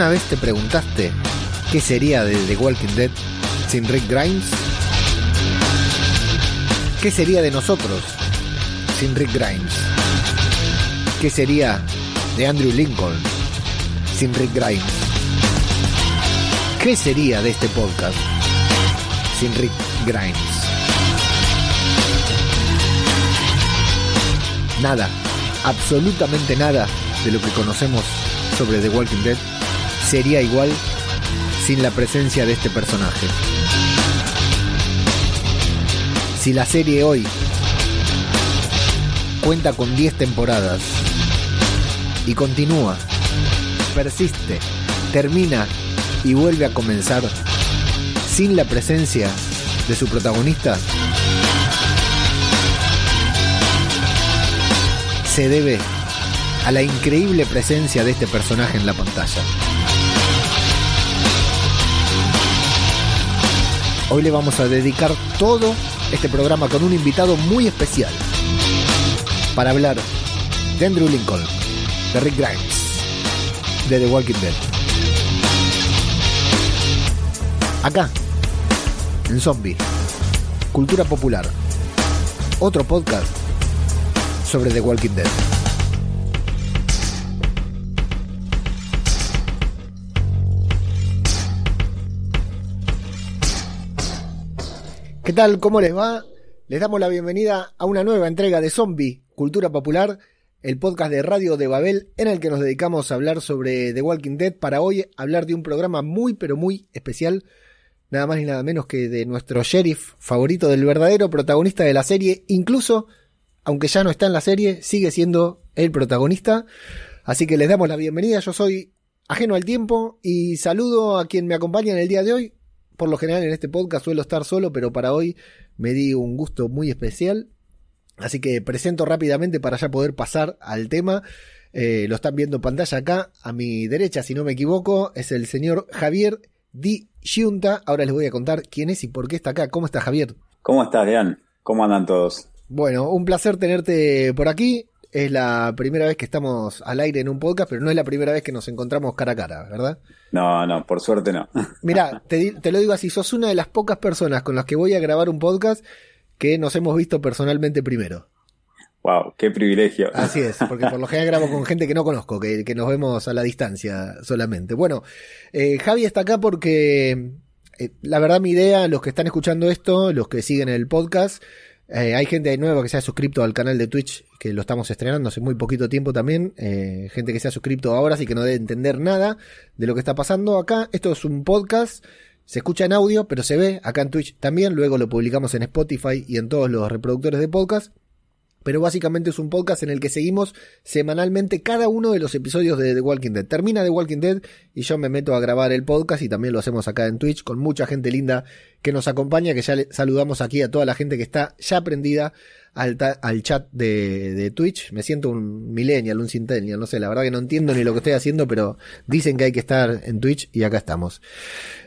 ¿Alguna vez te preguntaste qué sería de The Walking Dead sin Rick Grimes? ¿Qué sería de nosotros sin Rick Grimes? ¿Qué sería de Andrew Lincoln sin Rick Grimes? ¿Qué sería de este podcast sin Rick Grimes? Nada, absolutamente nada de lo que conocemos sobre The Walking Dead sería igual sin la presencia de este personaje. Si la serie hoy cuenta con 10 temporadas y continúa, persiste, termina y vuelve a comenzar sin la presencia de su protagonista, se debe a la increíble presencia de este personaje en la pantalla. Hoy le vamos a dedicar todo este programa con un invitado muy especial para hablar de Andrew Lincoln, de Rick Grimes, de The Walking Dead. Acá, en Zombie, Cultura Popular, otro podcast sobre The Walking Dead. Tal? ¿Cómo les va? Les damos la bienvenida a una nueva entrega de Zombie, Cultura Popular, el podcast de Radio de Babel en el que nos dedicamos a hablar sobre The Walking Dead para hoy hablar de un programa muy pero muy especial, nada más ni nada menos que de nuestro sheriff favorito del verdadero protagonista de la serie, incluso aunque ya no está en la serie, sigue siendo el protagonista. Así que les damos la bienvenida, yo soy ajeno al tiempo y saludo a quien me acompaña en el día de hoy, por lo general en este podcast suelo estar solo, pero para hoy me di un gusto muy especial. Así que presento rápidamente para ya poder pasar al tema. Eh, lo están viendo en pantalla acá, a mi derecha, si no me equivoco, es el señor Javier Di Giunta. Ahora les voy a contar quién es y por qué está acá. ¿Cómo está Javier? ¿Cómo estás, Lean? ¿Cómo andan todos? Bueno, un placer tenerte por aquí. Es la primera vez que estamos al aire en un podcast, pero no es la primera vez que nos encontramos cara a cara, ¿verdad? No, no, por suerte no. Mira, te, te, lo digo así, sos una de las pocas personas con las que voy a grabar un podcast que nos hemos visto personalmente primero. Wow, qué privilegio. Así es, porque por lo general grabo con gente que no conozco, que, que nos vemos a la distancia solamente. Bueno, eh, Javi está acá porque eh, la verdad mi idea, los que están escuchando esto, los que siguen el podcast, eh, hay gente nueva que se ha suscrito al canal de Twitch, que lo estamos estrenando hace muy poquito tiempo también. Eh, gente que se ha suscrito ahora, así que no debe entender nada de lo que está pasando acá. Esto es un podcast, se escucha en audio, pero se ve acá en Twitch también. Luego lo publicamos en Spotify y en todos los reproductores de podcast. Pero básicamente es un podcast en el que seguimos semanalmente cada uno de los episodios de The Walking Dead. Termina The Walking Dead y yo me meto a grabar el podcast y también lo hacemos acá en Twitch con mucha gente linda que nos acompaña, que ya le saludamos aquí a toda la gente que está ya prendida al, al chat de, de, Twitch. Me siento un millennial, un centennial, no sé, la verdad que no entiendo ni lo que estoy haciendo, pero dicen que hay que estar en Twitch y acá estamos.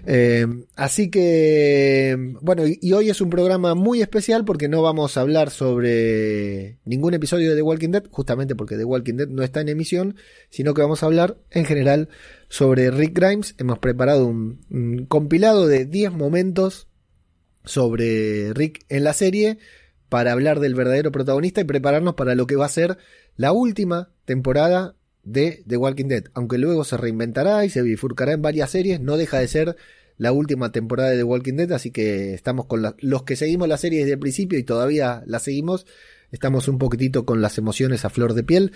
Eh, así que, bueno, y, hoy es un programa muy especial porque no vamos a hablar sobre ningún episodio de The Walking Dead, justamente porque The Walking Dead no está en emisión, sino que vamos a hablar en general sobre Rick Grimes. Hemos preparado un, un compilado de 10 momentos sobre Rick en la serie para hablar del verdadero protagonista y prepararnos para lo que va a ser la última temporada de The Walking Dead. Aunque luego se reinventará y se bifurcará en varias series, no deja de ser la última temporada de The Walking Dead, así que estamos con los que seguimos la serie desde el principio y todavía la seguimos, estamos un poquitito con las emociones a flor de piel.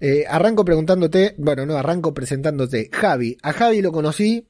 Eh, arranco preguntándote, bueno, no, arranco presentándote Javi. A Javi lo conocí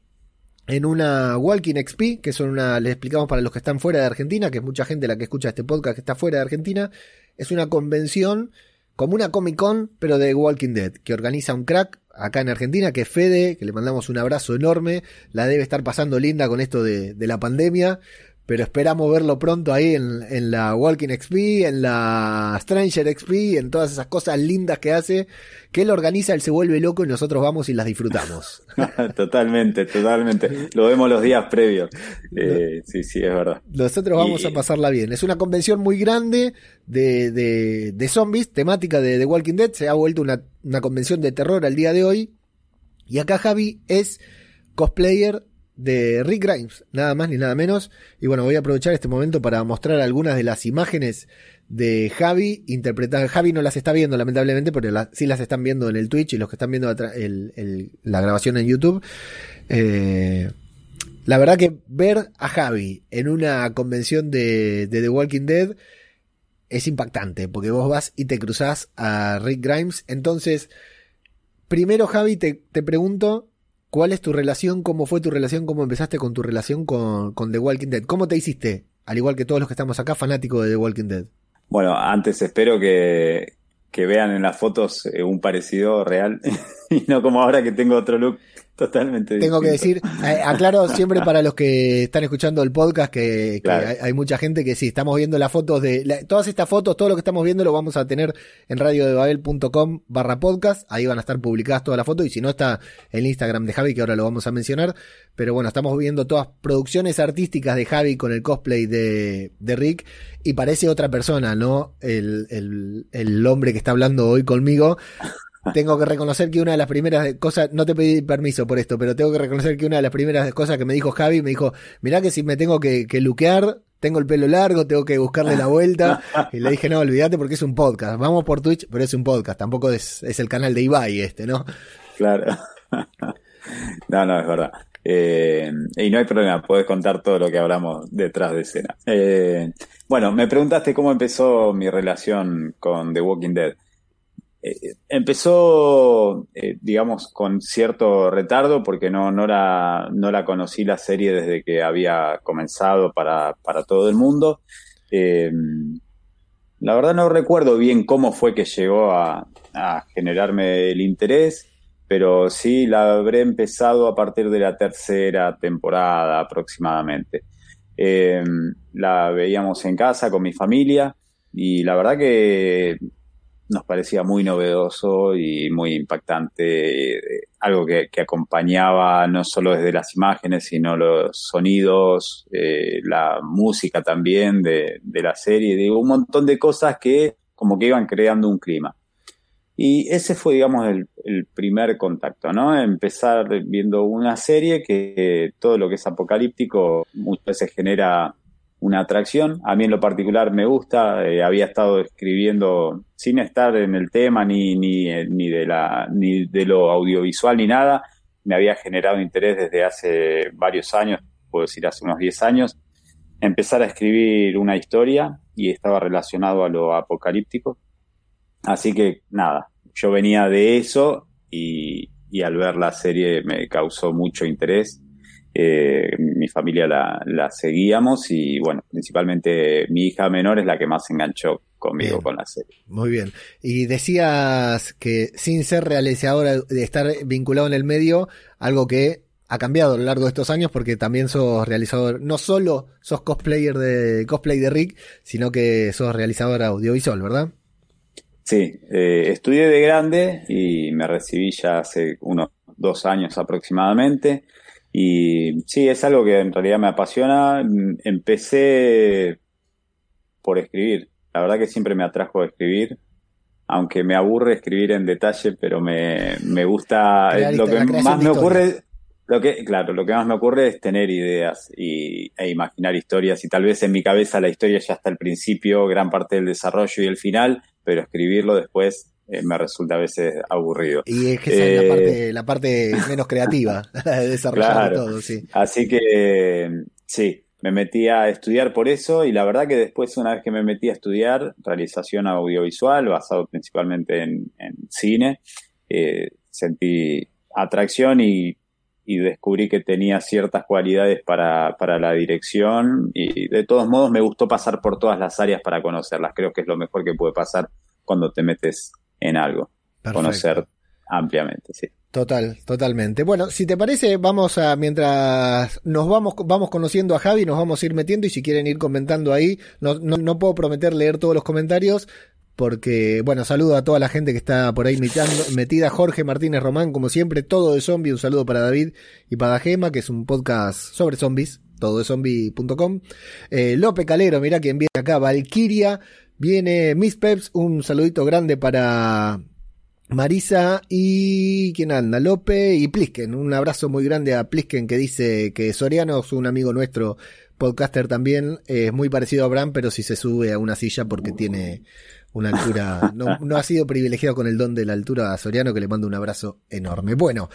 en una Walking XP, que son una, les explicamos para los que están fuera de Argentina, que es mucha gente la que escucha este podcast que está fuera de Argentina, es una convención como una Comic Con, pero de Walking Dead, que organiza un crack acá en Argentina, que es Fede, que le mandamos un abrazo enorme, la debe estar pasando linda con esto de, de la pandemia, pero esperamos verlo pronto ahí en, en, la Walking XP, en la Stranger XP, en todas esas cosas lindas que hace, que él organiza, él se vuelve loco y nosotros vamos y las disfrutamos. totalmente, totalmente. Lo vemos los días previos. Eh, sí, sí, es verdad. Nosotros vamos y... a pasarla bien. Es una convención muy grande de, de, de zombies, temática de The Walking Dead. Se ha vuelto una, una convención de terror al día de hoy. Y acá Javi es cosplayer de Rick Grimes, nada más ni nada menos. Y bueno, voy a aprovechar este momento para mostrar algunas de las imágenes de Javi interpretadas. Javi no las está viendo, lamentablemente, pero sí las están viendo en el Twitch y los que están viendo la grabación en YouTube. Eh, la verdad que ver a Javi en una convención de, The Walking Dead es impactante, porque vos vas y te cruzás a Rick Grimes. Entonces, primero Javi, te, te pregunto, ¿cuál es tu relación? ¿Cómo fue tu relación? ¿Cómo empezaste con tu relación con, con The Walking Dead? ¿Cómo te hiciste, al igual que todos los que estamos acá, fanático de The Walking Dead? Bueno, antes espero que, que vean en las fotos eh, un parecido real y no como ahora que tengo otro look Totalmente. Tengo que decir, aclaro siempre para los que están escuchando el podcast que, hay, mucha gente que sí, estamos viendo las fotos de, todas estas fotos, todo lo que estamos viendo lo vamos a tener en radiodebabel.com barra podcast, ahí van a estar publicadas todas las fotos y si no está el Instagram de Javi que ahora lo vamos a mencionar, pero bueno, estamos viendo todas producciones artísticas de Javi con el cosplay de, de Rick y parece otra persona, ¿no? El, el, el hombre que está hablando hoy conmigo tengo que reconocer que una de las primeras cosas, no te pedí permiso por esto, pero tengo que reconocer que una de las primeras cosas que me dijo Javi, me dijo, mirá que si me tengo que, que luquear, tengo el pelo largo, tengo que buscarle la vuelta. Y le dije, no, olvídate porque es un podcast. Vamos por Twitch, pero es un podcast. Tampoco es, es el canal de Ibai este, ¿no? Claro. No, no, es verdad. Eh, y no hay problema, puedes contar todo lo que hablamos detrás de escena. Eh, bueno, me preguntaste cómo empezó mi relación con The Walking Dead. Eh, empezó, eh, digamos, con cierto retardo porque no, no, la, no la conocí la serie desde que había comenzado para, para todo el mundo. Eh, la verdad no recuerdo bien cómo fue que llegó a, a, generarme el interés, pero sí la habré empezado a partir de la tercera temporada aproximadamente. la veíamos en casa con mi familia y la verdad que nos parecía muy novedoso y muy impactante, eh, algo que, acompañaba no solo desde las imágenes, sino los sonidos, eh, la música también de, la serie, digo, un montón de cosas que como que iban creando un clima. Y ese fue, digamos, el, el primer contacto, ¿no? Empezar viendo una serie que todo lo que es apocalíptico muchas veces genera una atracción. A mí en lo particular me gusta, eh, había estado escribiendo sin estar en el tema ni, ni, eh, ni, de la, ni de lo audiovisual ni nada. Me había generado interés desde hace varios años, puedo decir hace unos 10 años, empezar a escribir una historia y estaba relacionado a lo apocalíptico. Así que nada, yo venía de eso y, y al ver la serie me causó mucho interés eh, mi familia la, seguíamos y bueno, principalmente mi hija menor es la que más se enganchó conmigo con la serie. Muy bien. Y decías que sin ser realizadora, de estar vinculado en el medio, algo que ha cambiado a lo largo de estos años porque también sos realizador, no solo sos cosplayer de cosplay de Rick, sino que sos realizador audiovisual, ¿verdad? Sí, eh, estudié de grande y me recibí ya hace unos dos años aproximadamente. Y sí, es algo que en realidad me apasiona. Empecé por escribir. La verdad que siempre me atrajo escribir, aunque me aburre escribir en detalle, pero me, me gusta. Eh, lo que más me ocurre, lo que, claro, lo que más me ocurre es tener ideas y, e imaginar historias. Y tal vez en mi cabeza la historia ya está al principio, gran parte del desarrollo y el final, pero escribirlo después eh, me resulta a veces aburrido. Y es que esa es la parte, la parte menos creativa de desarrollar todo, sí. Así que sí, me metí a estudiar por eso y la verdad que después, una vez que me metí a estudiar realización audiovisual, basado principalmente en, cine, eh, sentí atracción y, y, descubrí que tenía ciertas cualidades para, para la dirección y de todos modos me gustó pasar por todas las áreas para conocerlas. Creo que es lo mejor que puede pasar cuando te metes en algo. Conocer ampliamente, sí. Total, totalmente. Bueno, si te parece, vamos a, mientras nos vamos, vamos conociendo a Javi, nos vamos a ir metiendo y si quieren ir comentando ahí, no, no, puedo prometer leer todos los comentarios, porque, bueno, saludo a toda la gente que está por ahí metida, Jorge Martínez Román, como siempre, todo de zombie, un saludo para David y para Gema, que es un podcast sobre zombies, todo de zombie.com. Eh, Lope Calero, mira quien viene acá, Valkyria, Viene Miss Peps, un saludito grande para, Marisa y quién anda, Lope y Plisken. Un abrazo muy grande a Plisken que dice que Soriano es un amigo nuestro, podcaster también, es muy parecido a Abraham, pero si se sube a una silla porque tiene una altura, no, no ha sido privilegiado con el don de la altura a Soriano, que le mando un abrazo enorme. Bueno,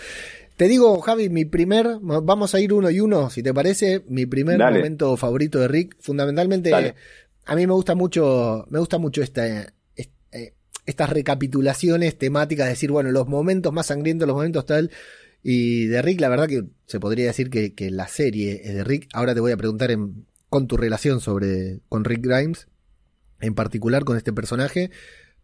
te digo, Javi, mi primer, vamos a ir uno y uno, si te parece, mi primer momento favorito de Rick, fundamentalmente, a mí me gusta mucho, me gusta mucho esta, estas recapitulaciones temáticas, decir, bueno, los momentos más sangrientos, los momentos tal. Y de Rick, la verdad que se podría decir que, la serie es de Rick. Ahora te voy a preguntar en, con tu relación sobre con Rick Grimes, en particular con este personaje.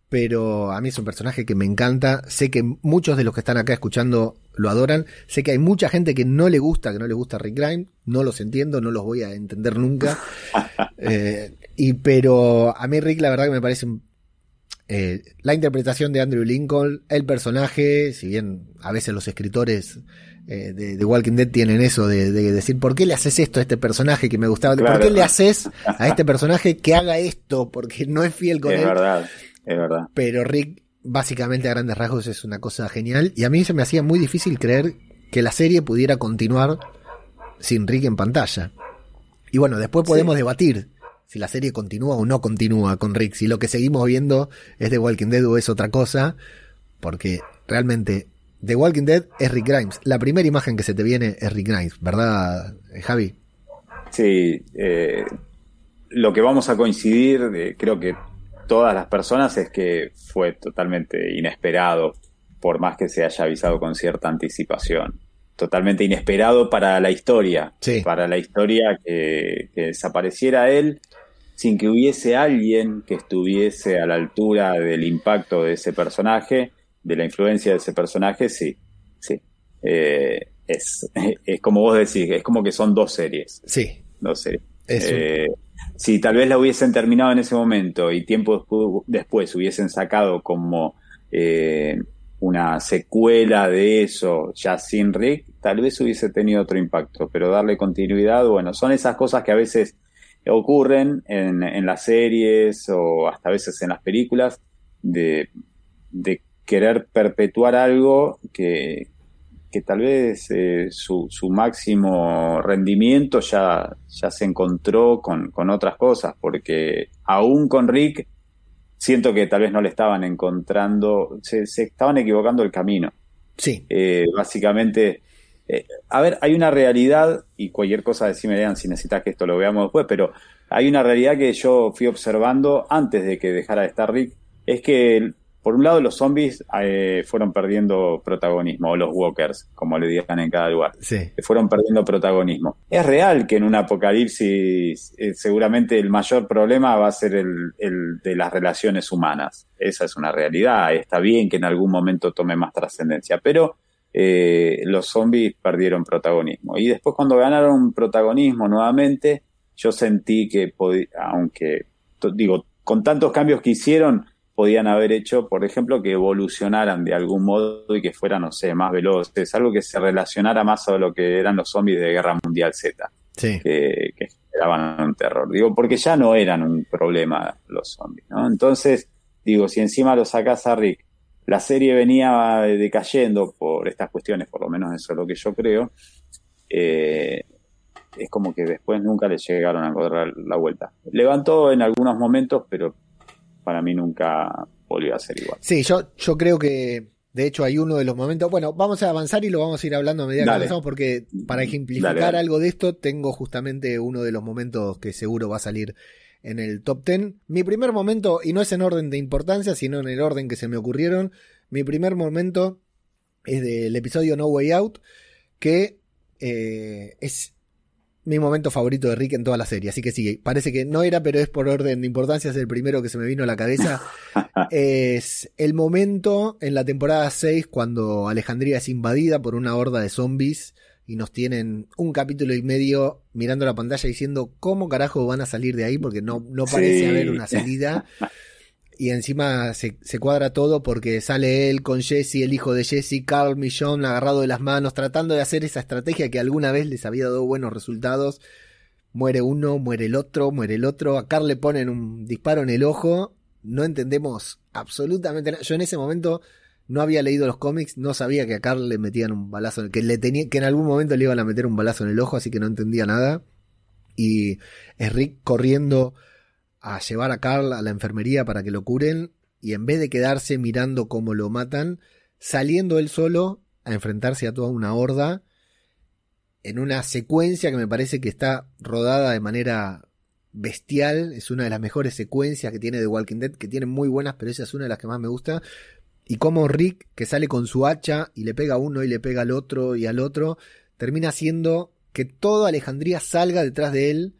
Pero a mí es un personaje que me encanta. Sé que muchos de los que están acá escuchando lo adoran. Sé que hay mucha gente que no le gusta, que no le gusta Rick Grimes. No los entiendo, no los voy a entender nunca. Eh, y pero a mí Rick la verdad que me parece un eh, la interpretación de Andrew Lincoln, el personaje, si bien a veces los escritores eh, de, Walking Dead tienen eso de, decir, ¿por qué le haces esto a este personaje que me gustaba? ¿Por qué le haces a este personaje que haga esto? Porque no es fiel con él. Es verdad, es verdad. Pero Rick, básicamente a grandes rasgos, es una cosa genial. Y a mí se me hacía muy difícil creer que la serie pudiera continuar sin Rick en pantalla. Y bueno, después podemos debatir si la serie continúa o no continúa con Rick, si lo que seguimos viendo es The Walking Dead o es otra cosa, porque realmente The Walking Dead es Rick Grimes. La primera imagen que se te viene es Rick Grimes, ¿verdad, Javi? Sí, eh, lo que vamos a coincidir, eh, creo que todas las personas, es que fue totalmente inesperado, por más que se haya avisado con cierta anticipación. Totalmente inesperado para la historia, para la historia que, que desapareciera él sin que hubiese alguien que estuviese a la altura del impacto de ese personaje, de la influencia de ese personaje, sí, sí. Eh, es, es como vos decís, es como que son dos series. Sí. Dos series. Eh, si tal vez la hubiesen terminado en ese momento y tiempo después hubiesen sacado como eh, una secuela de eso ya sin Rick, tal vez hubiese tenido otro impacto, pero darle continuidad, bueno, son esas cosas que a veces ocurren en, en, las series o hasta a veces en las películas de, de querer perpetuar algo que, que tal vez eh, su, su, máximo rendimiento ya, ya se encontró con, con, otras cosas, porque aún con Rick siento que tal vez no le estaban encontrando, se, se estaban equivocando el camino. Sí. Eh, básicamente eh, a ver, hay una realidad, y cualquier cosa decime, vean si necesitas que esto lo veamos después, pero hay una realidad que yo fui observando antes de que dejara de estar Rick, es que por un lado los zombies eh, fueron perdiendo protagonismo, o los walkers, como le digan en cada lugar, sí. fueron perdiendo protagonismo. Es real que en un apocalipsis eh, seguramente el mayor problema va a ser el, el de las relaciones humanas. Esa es una realidad, está bien que en algún momento tome más trascendencia, pero eh, los zombies perdieron protagonismo. Y después cuando ganaron protagonismo nuevamente, yo sentí que, aunque, digo, con tantos cambios que hicieron, podían haber hecho, por ejemplo, que evolucionaran de algún modo y que fueran, no sé, más veloces, algo que se relacionara más a lo que eran los zombies de Guerra Mundial Z, que, que generaban un terror. Digo, porque ya no eran un problema los zombies, ¿no? Entonces, digo, si encima lo sacás a Rick la serie venía decayendo por estas cuestiones, por lo menos eso es lo que yo creo, eh, es como que después nunca le llegaron a encontrar la vuelta. Levantó en algunos momentos, pero para mí nunca volvió a ser igual. Sí, yo, yo creo que de hecho hay uno de los momentos, bueno, vamos a avanzar y lo vamos a ir hablando a medida que avanzamos porque para ejemplificar algo de esto tengo justamente uno de los momentos que seguro va a salir en el top 10. Mi primer momento, y no es en orden de importancia, sino en el orden que se me ocurrieron, mi primer momento es del episodio No Way Out, que eh, es mi momento favorito de Rick en toda la serie. Así que sí, parece que no era, pero es por orden de importancia, es el primero que se me vino a la cabeza. es el momento en la temporada 6 cuando Alejandría es invadida por una horda de zombies y nos tienen un capítulo y medio mirando la pantalla diciendo cómo carajo van a salir de ahí porque no, no parece haber una salida. Y encima se, cuadra todo porque sale él con Jesse, el hijo de Jesse, Carl Millón agarrado de las manos, tratando de hacer esa estrategia que alguna vez les había dado buenos resultados. Muere uno, muere el otro, muere el otro. A Carl le ponen un disparo en el ojo. No entendemos absolutamente nada. Yo en ese momento no había leído los cómics, no sabía que a Carl le metían un balazo, que le tenía, que en algún momento le iban a meter un balazo en el ojo, así que no entendía nada. Y es Rick corriendo a llevar a Carl a la enfermería para que lo curen, y en vez de quedarse mirando cómo lo matan, saliendo él solo a enfrentarse a toda una horda en una secuencia que me parece que está rodada de manera bestial, es una de las mejores secuencias que tiene The Walking Dead, que tiene muy buenas, pero esa es una de las que más me gusta. Y como Rick, que sale con su hacha y le pega a uno y le pega al otro y al otro, termina haciendo que toda Alejandría salga detrás de él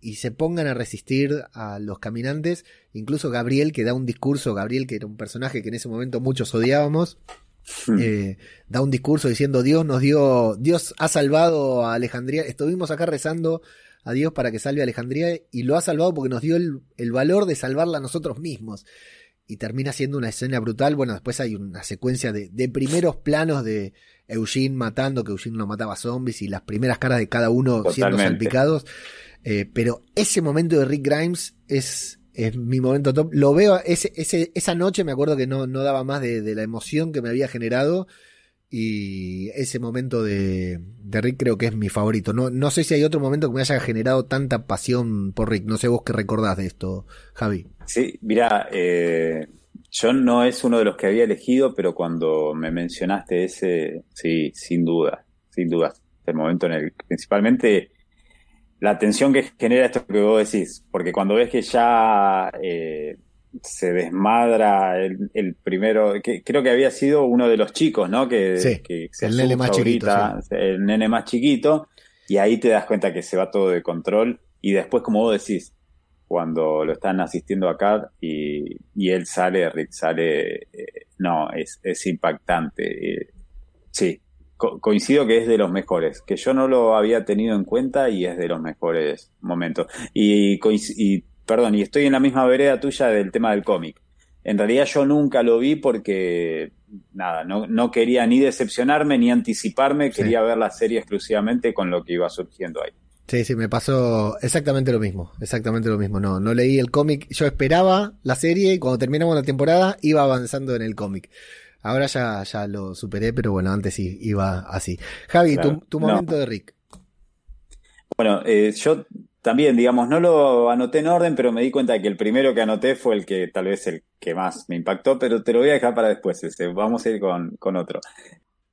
y se pongan a resistir a los caminantes. Incluso Gabriel, que da un discurso, Gabriel, que era un personaje que en ese momento muchos odiábamos, hmm. eh, da un discurso diciendo Dios nos dio, Dios ha salvado a Alejandría. Estuvimos acá rezando a Dios para que salve a Alejandría y lo ha salvado porque nos dio el, valor de salvarla a nosotros mismos. Y termina siendo una escena brutal. Bueno, después hay una secuencia de, de primeros planos de Eugene matando, que Eugene no mataba zombies y las primeras caras de cada uno siendo salpicados. Eh, pero ese momento de Rick Grimes es, es mi momento top. Lo veo, ese, ese, esa noche me acuerdo que no, no daba más de, la emoción que me había generado. Y ese momento de, Rick creo que es mi favorito. No, no sé si hay otro momento que me haya generado tanta pasión por Rick. No sé vos qué recordás de esto, Javi. Sí, mira, eh, yo no es uno de los que había elegido, pero cuando me mencionaste ese, sí, sin duda, sin duda. El momento en el principalmente la tensión que genera esto que vos decís, porque cuando ves que ya eh, se desmadra el, primero, que creo que había sido uno de los chicos, ¿no? Que, que el nene más chiquito. El nene más chiquito, y ahí te das cuenta que se va todo de control, y después, como vos decís, cuando lo están asistiendo acá y, y él sale, Rick sale, eh, no, es, es impactante. Eh, sí, coincido que es de los mejores, que yo no lo había tenido en cuenta y es de los mejores momentos. Y, y perdón, y estoy en la misma vereda tuya del tema del cómic. En realidad yo nunca lo vi porque, nada, no, no quería ni decepcionarme ni anticiparme, quería ver la serie exclusivamente con lo que iba surgiendo ahí. Sí, sí, me pasó exactamente lo mismo, exactamente lo mismo. No, no leí el cómic, yo esperaba la serie y cuando terminamos la temporada iba avanzando en el cómic. Ahora ya, ya lo superé, pero bueno, antes sí iba así. Javi, tu, momento de Rick. Bueno, eh, yo también, digamos, no lo anoté en orden, pero me di cuenta de que el primero que anoté fue el que tal vez el que más me impactó, pero te lo voy a dejar para después. Vamos a ir con, con otro.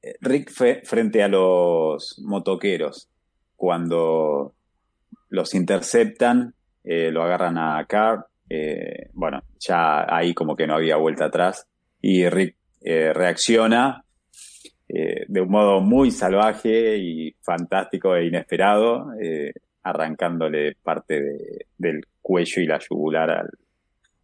Eh, Rick fue frente a los motoqueros, cuando los interceptan, eh, lo agarran a Carr, bueno, ya ahí como que no había vuelta atrás, y Rick eh, reacciona eh, de un modo muy salvaje y fantástico e inesperado, eh, arrancándole parte del cuello y la yugular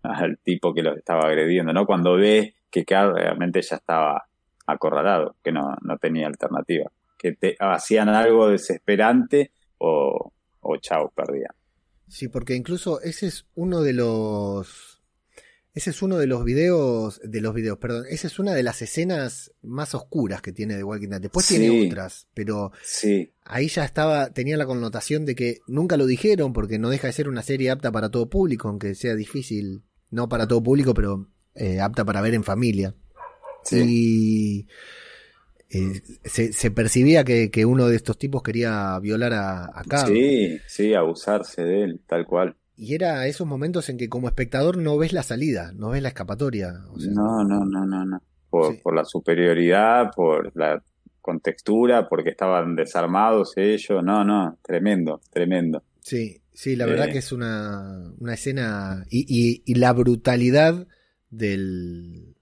al, tipo que lo estaba agrediendo, ¿no? Cuando ve que Carl realmente ya estaba acorralado, que no, no tenía alternativa, que te, hacían algo desesperante o, o chao, perdían. Sí, porque incluso ese es uno de los ese es uno de los videos, de los videos, perdón, esa es una de las escenas más oscuras que tiene The Walking Dead. Después tiene otras, pero sí. ahí ya estaba, tenía la connotación de que nunca lo dijeron porque no deja de ser una serie apta para todo público, aunque sea difícil, no para todo público, pero eh, apta para ver en familia. Y eh, se, percibía que, uno de estos tipos quería violar a, a Sí, sí, abusarse de él, tal cual. Y era esos momentos en que como espectador no ves la salida, no ves la escapatoria. no, no, no, no, no. Por, la superioridad, por la contextura, porque estaban desarmados ellos. No, no, tremendo, tremendo. Sí, sí, la verdad eh. que es una, una escena y, y, la brutalidad del,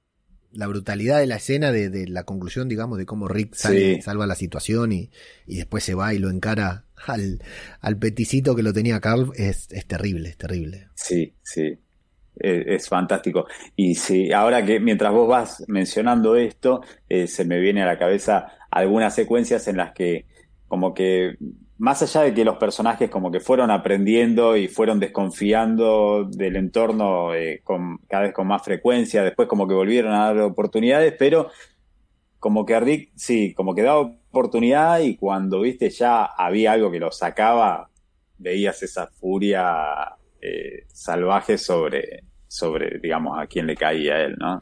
la brutalidad de la escena, de, de, la conclusión, digamos, de cómo Rick salva la situación y, y, después se va y lo encara al, al peticito que lo tenía Carl es, es terrible, es terrible. Sí, sí. Es, fantástico. Y sí, ahora que mientras vos vas mencionando esto, eh, se me viene a la cabeza algunas secuencias en las que como que más allá de que los personajes como que fueron aprendiendo y fueron desconfiando del entorno eh, con, cada vez con más frecuencia, después como que volvieron a dar oportunidades, pero como que Rick, sí, como que daba oportunidad y cuando viste ya había algo que lo sacaba, veías esa furia eh, salvaje sobre, sobre, digamos, a quién le caía a él, ¿no?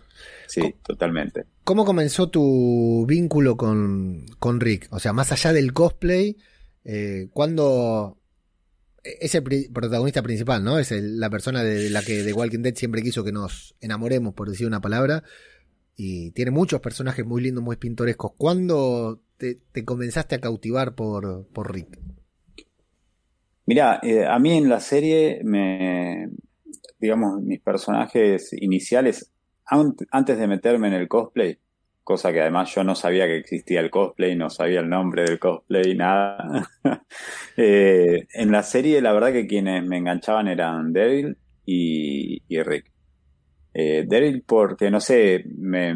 Sí, totalmente. ¿cómo comenzó tu vínculo con, con Rick? O sea, más allá del cosplay, eh, ¿cuándo es el protagonista principal, ¿no? Es la persona de la que The Walking Dead siempre quiso que nos enamoremos, por decir una palabra. Y tiene muchos personajes muy lindos, muy pintorescos. ¿Cuándo te, comenzaste a cautivar por, por Rick? Mira, eh, a mí en la serie, me, digamos, mis personajes iniciales, antes de meterme en el cosplay, cosa que además yo no sabía que existía el cosplay, no sabía el nombre del cosplay, nada. Eh, en la serie, la verdad que quienes me enganchaban eran Daryl y, Rick. Eh, Daryl porque, no sé, me,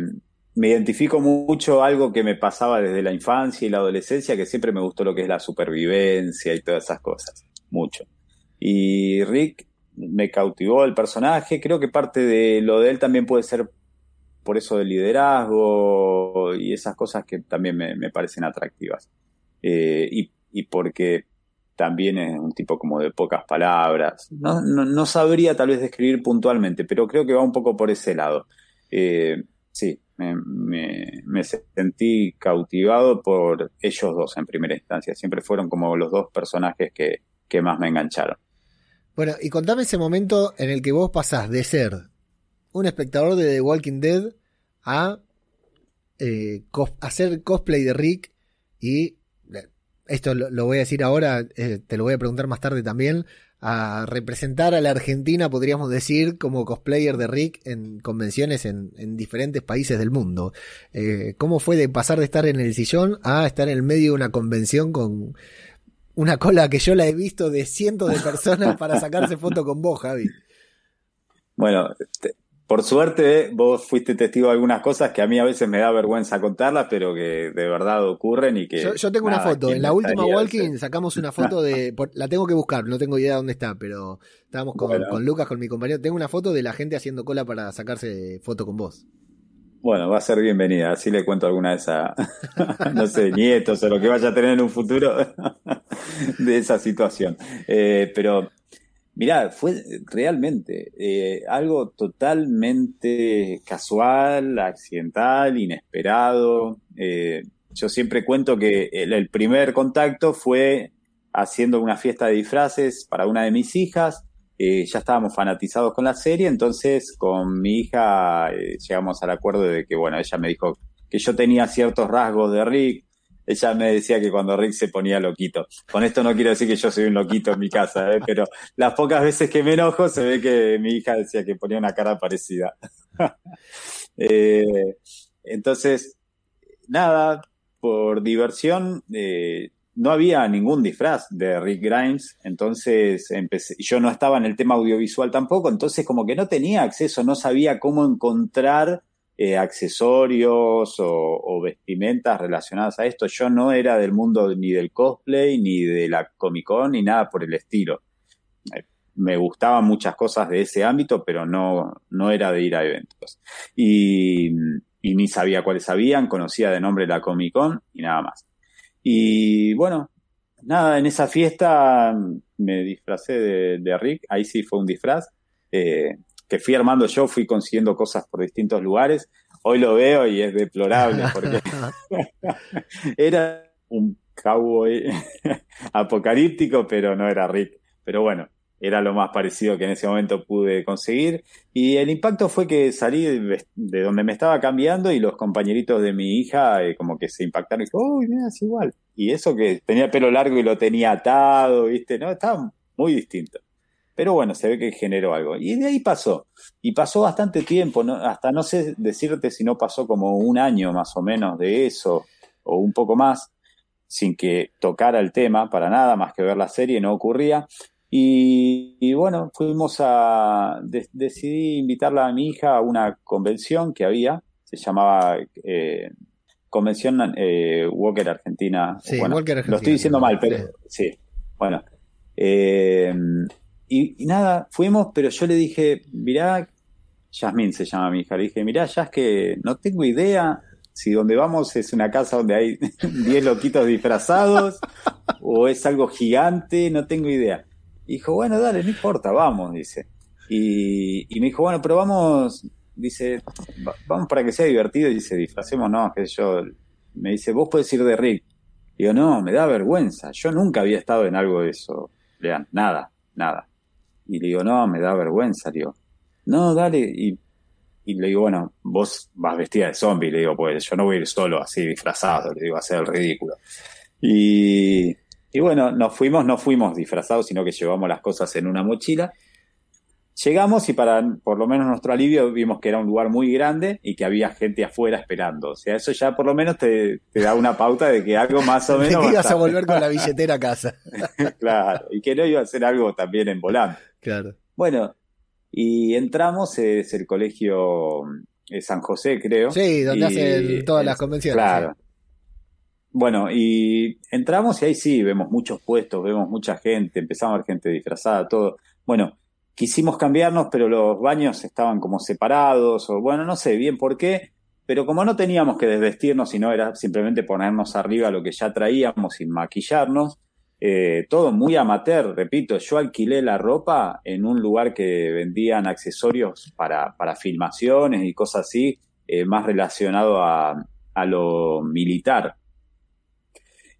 me identifico mucho algo que me pasaba desde la infancia y la adolescencia, que siempre me gustó lo que es la supervivencia y todas esas cosas, mucho. Y Rick me cautivó el personaje, creo que parte de lo de él también puede ser por eso del liderazgo y esas cosas que también me, parecen atractivas. Eh, y, porque también es un tipo como de pocas palabras. No, sabría tal vez describir puntualmente, pero creo que va un poco por ese lado. Eh, sí, me, sentí cautivado por ellos dos en primera instancia. Siempre fueron como los dos personajes que, que más me engancharon. Bueno, y contame ese momento en el que vos pasás de ser un espectador de The Walking Dead a eh, hacer cosplay de Rick y eh, esto lo, voy a decir ahora, eh, te lo voy a preguntar más tarde también, a representar a la Argentina, podríamos decir, como cosplayer de Rick en convenciones en, diferentes países del mundo. ¿Cómo fue de pasar de estar en el sillón a estar en el medio de una convención con una cola que yo la he visto de cientos de personas para sacarse foto con vos, Javi? Bueno, por suerte, vos fuiste testigo de algunas cosas que a mí a veces me da vergüenza contarlas, pero que de verdad ocurren y que. Yo, tengo una foto. En la última Walking sacamos una foto de. la tengo que buscar, no tengo idea de dónde está, pero estábamos con, Lucas, con mi compañero. Tengo una foto de la gente haciendo cola para sacarse foto con vos. Bueno, va a ser bienvenida. Así le cuento alguna de esas, no sé, nietos o lo que vaya a tener en un futuro de esa situación. Eh, pero Mirá, fue realmente eh, algo totalmente casual, accidental, inesperado. Eh, yo siempre cuento que el, primer contacto fue haciendo una fiesta de disfraces para una de mis hijas. Eh, ya estábamos fanatizados con la serie, entonces con mi hija llegamos al acuerdo de que, bueno, ella me dijo que yo tenía ciertos rasgos de Rick, ella me decía que cuando Rick se ponía loquito. Con esto no quiero decir que yo soy un loquito en mi casa, ¿eh? pero las pocas veces que me enojo se ve que mi hija decía que ponía una cara parecida. Eh, entonces, nada, por diversión, eh, no había ningún disfraz de Rick Grimes, entonces empecé, yo no estaba en el tema audiovisual tampoco, entonces como que no tenía acceso, no sabía cómo encontrar eh, accesorios o, vestimentas relacionadas a esto. Yo no era del mundo ni del cosplay, ni de la Comic Con, ni nada por el estilo. Eh, me gustaban muchas cosas de ese ámbito, pero no, no era de ir a eventos. Y, ni sabía cuáles habían, conocía de nombre la Comic Con y nada más. Y bueno, nada, en esa fiesta me disfracé de, Rick, ahí sí fue un disfraz. Eh, que fui armando yo, fui consiguiendo cosas por distintos lugares. Hoy lo veo y es deplorable porque era un cowboy apocalíptico, pero no era Rick. Pero bueno, era lo más parecido que en ese momento pude conseguir. Y el impacto fue que salí de, donde me estaba cambiando y los compañeritos de mi hija eh, como que se impactaron y dijo, uy, mira, es igual. Y eso que tenía pelo largo y lo tenía atado, viste, no, estaba muy distinto. Pero bueno, se ve que generó algo. Y de ahí pasó. Y pasó bastante tiempo, hasta no sé decirte si no pasó como un año más o menos de eso, o un poco más, sin que tocara el tema para nada, más que ver la serie, no ocurría. Y, bueno, fuimos a. decidí invitarla a mi hija a una convención que había, se llamaba eh, Convención eh, Walker Argentina. Sí, Walker Argentina. Lo estoy diciendo mal, pero sí. Bueno. Eh, y, nada, fuimos, pero yo le dije, mirá, Yasmín se llama mi hija, le dije, mirá, ya es que no tengo idea si donde vamos es una casa donde hay 10 loquitos disfrazados o es algo gigante, no tengo idea. Y dijo, bueno, dale, no importa, vamos, dice. Y, y, me dijo, bueno, pero vamos dice, vamos para que sea divertido, y dice, disfracémonos, que yo, me dice, vos puedes ir de Rick. Digo, no, me da vergüenza, yo nunca había estado en algo de eso, lean, nada, nada. Y le digo, no, me da vergüenza, digo, no, dale, y, y le digo, bueno, vos vas vestida de zombie, le digo, pues yo no voy a ir solo así disfrazado, le digo, a hacer el ridículo. Y, y bueno, nos fuimos, no fuimos disfrazados, sino que llevamos las cosas en una mochila. Llegamos y para por lo menos nuestro alivio vimos que era un lugar muy grande y que había gente afuera esperando. O sea, eso ya por lo menos te, da una pauta de que algo más o menos... que ibas a volver con la billetera a casa. claro, y que no iba a ser algo también en volante. Claro. Bueno, y entramos, es el colegio eh, San José, creo. Sí, donde hacen todas las convenciones. Claro. Bueno, y entramos y ahí sí, vemos muchos puestos, vemos mucha gente, empezamos a ver gente disfrazada, todo. Bueno, quisimos cambiarnos, pero los baños estaban como separados, o bueno, no sé bien por qué, pero como no teníamos que desvestirnos, sino era simplemente ponernos arriba lo que ya traíamos sin maquillarnos, eh, todo muy amateur, repito, yo alquilé la ropa en un lugar que vendían accesorios para, para filmaciones y cosas así, eh, más relacionado a, a lo militar.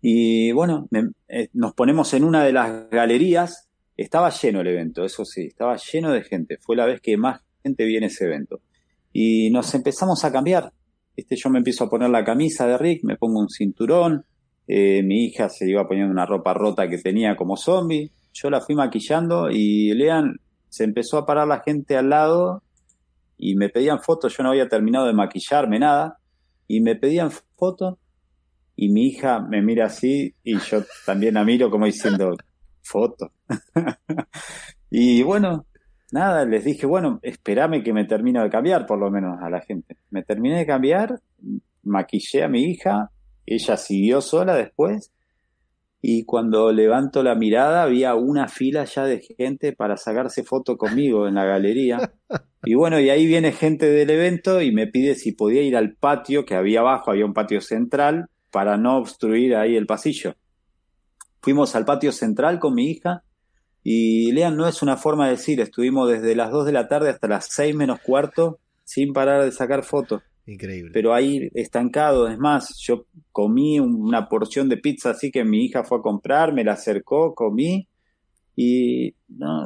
Y bueno, eh, nos ponemos en una de las galerías. Estaba lleno el evento, eso sí, estaba lleno de gente. Fue la vez que más gente viene ese evento. Y nos empezamos a cambiar. Este, yo me empiezo a poner la camisa de Rick, me pongo un cinturón. Eh, mi hija se iba poniendo una ropa rota que tenía como zombie. Yo la fui maquillando y Lean se empezó a parar la gente al lado y me pedían fotos. Yo no había terminado de maquillarme nada y me pedían fotos y mi hija me mira así y yo también la miro como diciendo, foto. y bueno, nada, les dije, bueno, espérame que me termino de cambiar por lo menos a la gente. Me terminé de cambiar, maquillé a mi hija, ella siguió sola después y cuando levanto la mirada había una fila ya de gente para sacarse foto conmigo en la galería. Y bueno, y ahí viene gente del evento y me pide si podía ir al patio que había abajo, había un patio central para no obstruir ahí el pasillo. Fuimos al patio central con mi hija y Lean no es una forma de decir, estuvimos desde las 2 de la tarde hasta las 6 menos cuarto sin parar de sacar fotos. Increíble. Pero ahí estancado, es más, yo comí una porción de pizza así que mi hija fue a comprar, me la acercó, comí y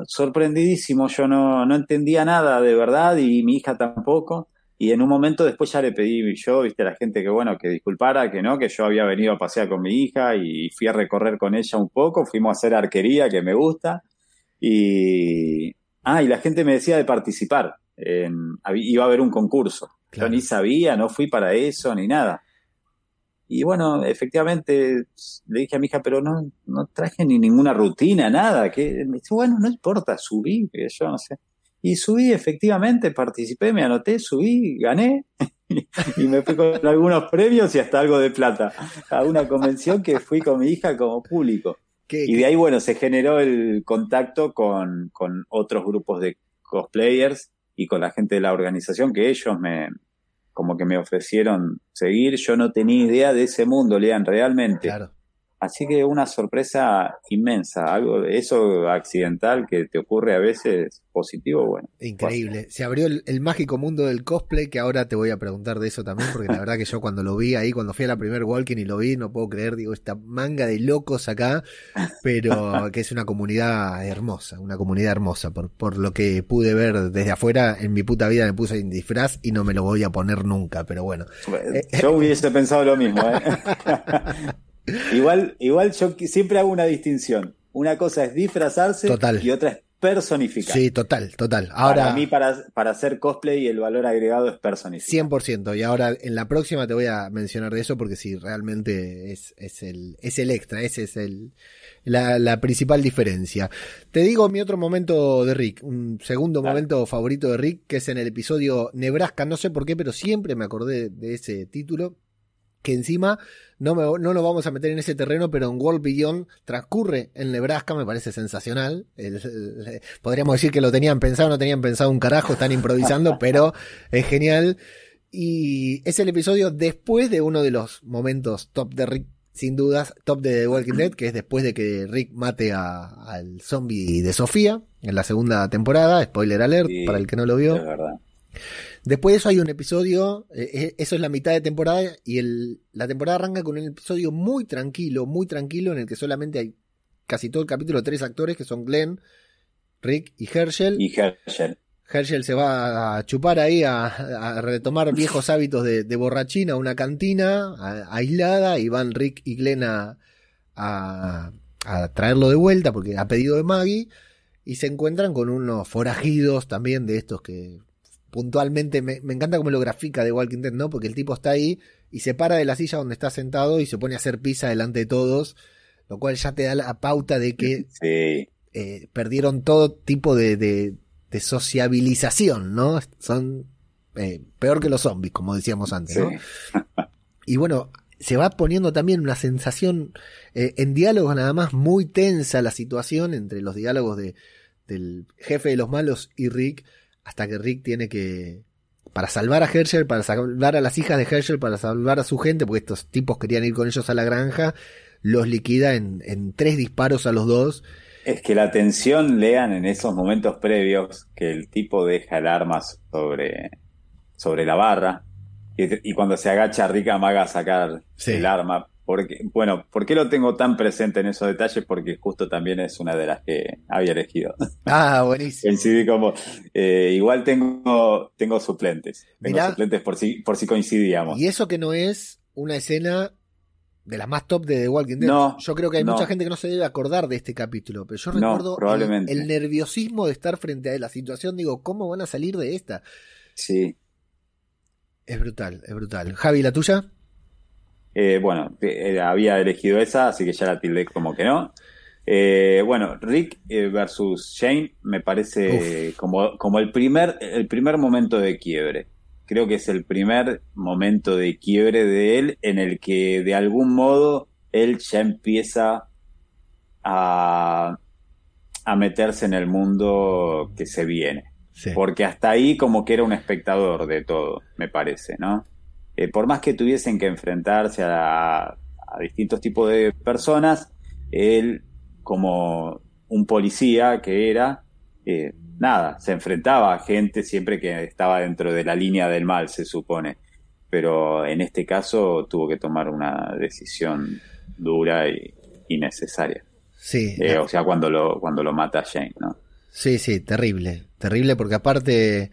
sorprendidísimo, yo no, no entendía nada de verdad y mi hija tampoco. Y en un momento después ya le pedí yo, viste, a la gente que bueno, que disculpara, que no, que yo había venido a pasear con mi hija y fui a recorrer con ella un poco, fuimos a hacer arquería, que me gusta. Y, ah, y la gente me decía de participar. En, iba a haber un concurso. Yo ni sabía, no fui para eso, ni nada. Y bueno, efectivamente le dije a mi hija, pero no, no traje ni ninguna rutina, nada. Que me dice, bueno, no importa, subí, que yo no sé. Y subí, efectivamente, participé, me anoté, subí, gané. y me fui con algunos premios y hasta algo de plata a una convención que fui con mi hija como público. y de ahí, bueno, se generó el contacto con, con otros grupos de cosplayers y con la gente de la organización que ellos me, como que me ofrecieron seguir. Yo no tenía idea de ese mundo, Lean, realmente. Claro. Así que una sorpresa inmensa, algo de eso accidental que te ocurre a veces positivo, bueno. Increíble. Se abrió el, mágico mundo del cosplay, que ahora te voy a preguntar de eso también, porque la verdad que yo cuando lo vi ahí, cuando fui a la primer Walking y lo vi, no puedo creer, digo, esta manga de locos acá, pero que es una comunidad hermosa, una comunidad hermosa, por, por lo que pude ver desde afuera, en mi puta vida me puse en disfraz y no me lo voy a poner nunca, pero bueno. Yo hubiese pensado lo mismo, ¿eh? Igual, igual yo siempre hago una distinción. Una cosa es disfrazarse y otra es personificar. Sí, total, total. Ahora, para mí, para, para hacer cosplay, el valor agregado es personificar. 100%. Y ahora en la próxima te voy a mencionar de eso porque sí, realmente es, es, el, es el extra, ese es el, la, la principal diferencia. Te digo mi otro momento de Rick, un segundo momento favorito de Rick, que es en el episodio Nebraska, no sé por qué, pero siempre me acordé de ese título que encima no, me, no nos vamos a meter en ese terreno, pero en World Beyond transcurre en Nebraska, me parece sensacional. podríamos decir que lo tenían pensado, no tenían pensado un carajo, están improvisando, pero es genial. Y es el episodio después de uno de los momentos top de Rick, sin dudas, top de The Walking Dead, que es después de que Rick mate al zombie de Sofía en la segunda temporada, spoiler alert para el que no lo vio. Es verdad. Después de eso hay un episodio, eh, eh, eso es la mitad de temporada, y el, la temporada arranca con un episodio muy tranquilo, muy tranquilo, en el que solamente hay casi todo el capítulo tres actores, que son Glenn, Rick y Herschel. Y Herschel. Herschel se va a chupar ahí, a, retomar viejos hábitos de, borrachina a una cantina aislada, y van Rick y Glenn a, a, traerlo de vuelta, porque ha pedido de Maggie, y se encuentran con unos forajidos también de estos que puntualmente me, encanta cómo lo grafica de Walking Dead, ¿no? Porque el tipo está ahí y se para de la silla donde está sentado y se pone a hacer pizza delante de todos, lo cual ya te da la pauta de que eh, perdieron todo tipo de, de, sociabilización, ¿no? Son eh, peor que los zombies, como decíamos antes, ¿no? y bueno, se va poniendo también una sensación eh, en diálogos nada más muy tensa la situación entre los diálogos de, del jefe de los malos y Rick hasta que Rick tiene que, para salvar a Herschel, para salvar a las hijas de Herschel, para salvar a su gente, porque estos tipos querían ir con ellos a la granja, los liquida en, en tres disparos a los dos. Es que la tensión, lean en esos momentos previos que el tipo deja el arma sobre, sobre la barra y, cuando se agacha Rick amaga a sacar el arma porque, bueno, ¿por qué lo tengo tan presente en esos detalles? Porque justo también es una de las que había elegido. Ah, buenísimo. Coincidí como, eh, igual tengo, tengo suplentes. Tengo suplentes por si, por si coincidíamos. Y eso que no es una escena de las más top de The Walking Dead. No, yo creo que hay mucha gente que no se debe acordar de este capítulo, pero yo recuerdo el, nerviosismo de estar frente a la situación. Digo, ¿cómo van a salir de esta? Sí. Es brutal, es brutal. Javi, ¿la tuya? Eh, bueno, eh, había elegido esa, así que ya la tildé como que no. Eh, bueno, Rick versus Shane me parece como, como el, primer, el primer momento de quiebre. Creo que es el primer momento de quiebre de él en el que de algún modo él ya empieza a, a meterse en el mundo que se viene. Porque hasta ahí como que era un espectador de todo, me parece, ¿no? Eh, por más que tuviesen que enfrentarse a, distintos tipos de personas, él, como un policía que era, eh, nada, se enfrentaba a gente siempre que estaba dentro de la línea del mal, se supone. Pero en este caso tuvo que tomar una decisión dura y, necesaria. Sí. Eh, o sea, cuando lo, cuando lo mata Shane, ¿no? Sí, sí, terrible. Terrible porque aparte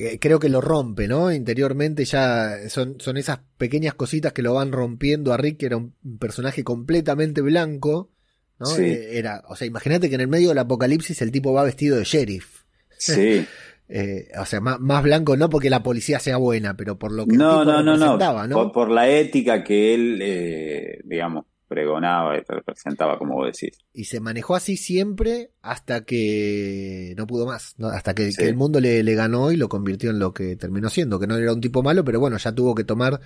eh, creo que lo rompe, ¿no? Interiormente ya son, son esas pequeñas cositas que lo van rompiendo a Rick, que era un personaje completamente blanco, ¿no? Eh, era, o sea, imagínate que en el medio del apocalipsis el tipo va vestido de sheriff. Sí. Eh, o sea, más, blanco no porque la policía sea buena, pero por lo que no, no, no, no, ¿no? Por, la ética que él, digamos, pregonaba y representaba, como vos decís. Y se manejó así siempre hasta que no pudo más, hasta que, el mundo le, ganó y lo convirtió en lo que terminó siendo, que no era un tipo malo, pero bueno, ya tuvo que tomar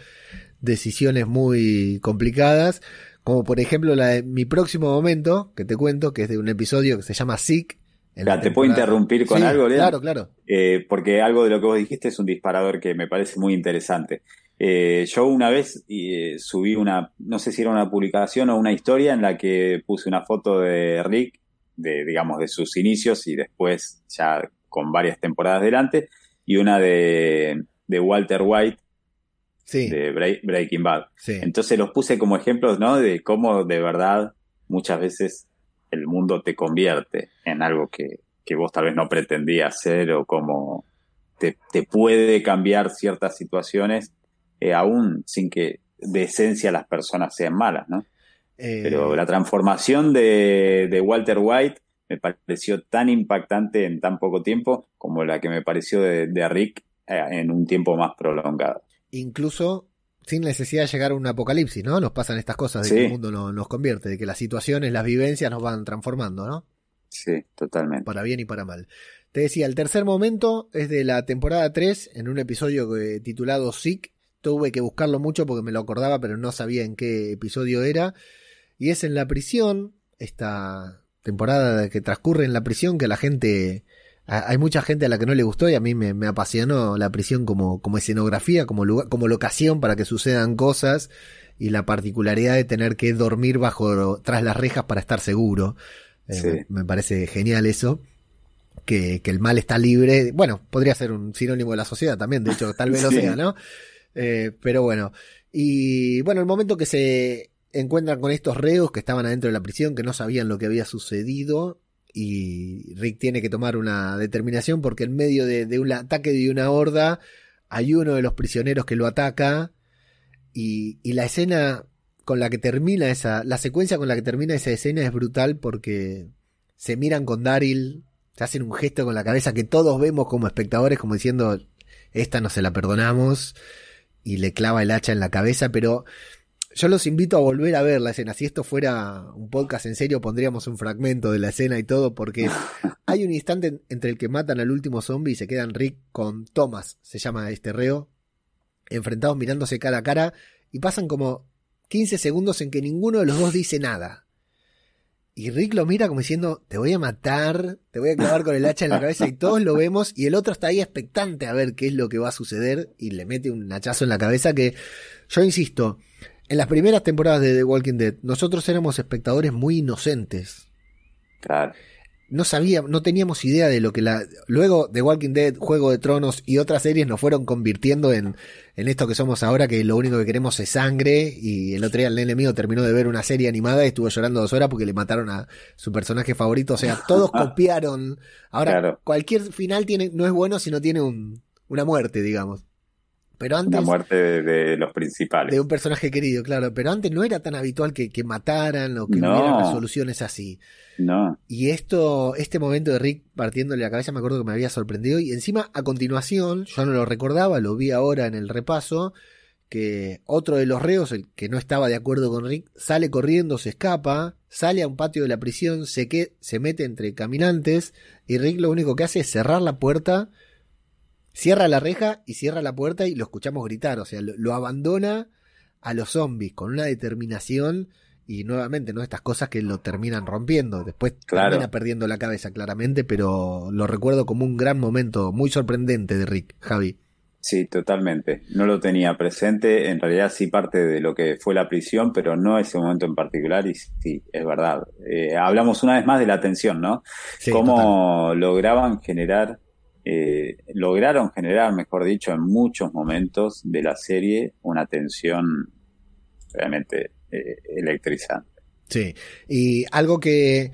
decisiones muy complicadas, como por ejemplo la de mi próximo momento, que te cuento, que es de un episodio que se llama Sick. ¿Te puedo interrumpir con algo, Lea? Claro, claro. Eh, porque algo de lo que vos dijiste es un disparador que me parece muy interesante. Eh, yo una vez eh, subí una, no sé si era una publicación o una historia en la que puse una foto de Rick, de, digamos, de sus inicios y después ya con varias temporadas delante, y una de, de Walter White, de Breaking Bad. Entonces los puse como ejemplos, ¿no? De cómo de verdad muchas veces el mundo te convierte en algo que, que vos tal vez no pretendías ser o cómo te, te puede cambiar ciertas situaciones eh, aún sin que de esencia las personas sean malas, ¿no? Eh, Pero la transformación de, Walter White me pareció tan impactante en tan poco tiempo como la que me pareció de, Rick eh, en un tiempo más prolongado. Incluso sin necesidad de llegar a un apocalipsis, ¿no? Nos pasan estas cosas de que el mundo nos convierte, de que las situaciones, las vivencias nos van transformando, ¿no? Sí, totalmente. Para bien y para mal. Te decía, el tercer momento es de la temporada 3, en un episodio titulado Sick, tuve que buscarlo mucho porque me lo acordaba, pero no sabía en qué episodio era. Y es en la prisión, esta temporada que transcurre en la prisión, que la gente, hay mucha gente a la que no le gustó y a mí me, apasionó la prisión como, como escenografía, como, lugar, como locación para que sucedan cosas y la particularidad de tener que dormir bajo, tras las rejas para estar seguro. Eh, me parece genial eso. que, el mal está libre. Bueno, podría ser un sinónimo de la sociedad también, de hecho, tal vez lo sea, ¿no? Eh, pero bueno. Y bueno, el momento que se encuentran con estos reos que estaban adentro de la prisión, que no sabían lo que había sucedido, y Rick tiene que tomar una determinación porque en medio de, un ataque de una horda hay uno de los prisioneros que lo ataca y, y la escena con la que termina esa, la secuencia con la que termina esa escena es brutal porque se miran con Daryl, se hacen un gesto con la cabeza que todos vemos como espectadores como diciendo, esta no se la perdonamos y le clava el hacha en la cabeza, pero yo los invito a volver a ver la escena. Si esto fuera un podcast en serio, pondríamos un fragmento de la escena y todo, porque hay un instante entre el que matan al último zombie y se quedan Rick con Thomas, se llama este reo, enfrentados mirándose cara a cara, y pasan como 15 segundos en que ninguno de los dos dice nada. Y Rick lo mira como diciendo, te voy a matar, te voy a clavar con el hacha en la cabeza y todos lo vemos y el otro está ahí expectante a ver qué es lo que va a suceder y le mete un hachazo en la cabeza que yo insisto, en las primeras temporadas de The Walking Dead nosotros éramos espectadores muy inocentes. Claro no sabíamos, no teníamos idea de lo que la. Luego The Walking Dead, Juego de Tronos y otras series nos fueron convirtiendo en, en esto que somos ahora, que lo único que queremos es sangre. Y el otro día el nene mío terminó de ver una serie animada y estuvo llorando dos horas porque le mataron a su personaje favorito. O sea, todos copiaron. Ahora, cualquier final tiene, no es bueno si no tiene un, una muerte, digamos. Pero antes, la muerte de, los principales. De un personaje querido, claro. Pero antes no era tan habitual que, mataran o que no. hubiera resoluciones así. No. Y esto, este momento de Rick partiéndole la cabeza, me acuerdo que me había sorprendido. Y encima, a continuación, yo no lo recordaba, lo vi ahora en el repaso, que otro de los reos, el que no estaba de acuerdo con Rick, sale corriendo, se escapa, sale a un patio de la prisión, se, que, se mete entre caminantes, y Rick lo único que hace es cerrar la puerta Cierra la reja y cierra la puerta y lo escuchamos gritar, o sea, lo, abandona a los zombies con una determinación y nuevamente, ¿no? Estas cosas que lo terminan rompiendo. Después termina perdiendo la cabeza, claramente, pero lo recuerdo como un gran momento muy sorprendente de Rick, Javi. Sí, totalmente. No lo tenía presente. En realidad sí parte de lo que fue la prisión, pero no ese momento en particular. Y sí, es verdad. Eh, hablamos una vez más de la tensión, ¿no? Cómo lograban generar eh, lograron generar, mejor dicho, en muchos momentos de la serie una tensión realmente eh, electrizante. Sí, y algo que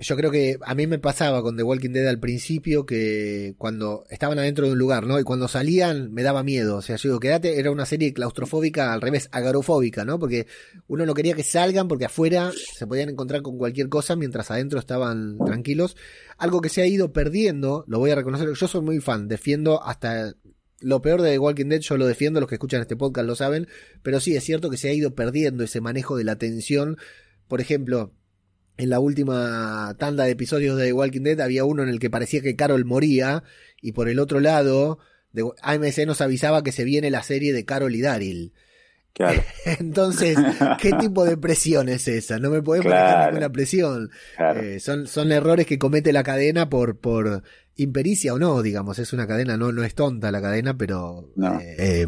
yo creo que a mí me pasaba con The Walking Dead al principio que cuando estaban adentro de un lugar, ¿no? Y cuando salían me daba miedo. O sea, yo digo, quédate, era una serie claustrofóbica, al revés, agarofóbica, ¿no? Porque uno no quería que salgan porque afuera se podían encontrar con cualquier cosa mientras adentro estaban tranquilos. Algo que se ha ido perdiendo, lo voy a reconocer, yo soy muy fan, defiendo hasta lo peor de The Walking Dead yo lo defiendo, los que escuchan este podcast lo saben, pero sí es cierto que se ha ido perdiendo ese manejo de la tensión. Por ejemplo, en la última tanda de episodios de The Walking Dead había uno en el que parecía que Carol moría y por el otro lado de AMC nos avisaba que se viene la serie de Carol y Daryl. Claro. Entonces, ¿qué tipo de presión es esa? No me podemos claro. ninguna presión. Eh, son, son errores que comete la cadena por, por impericia o no, digamos. Es una cadena, no, no es tonta la cadena, pero eh,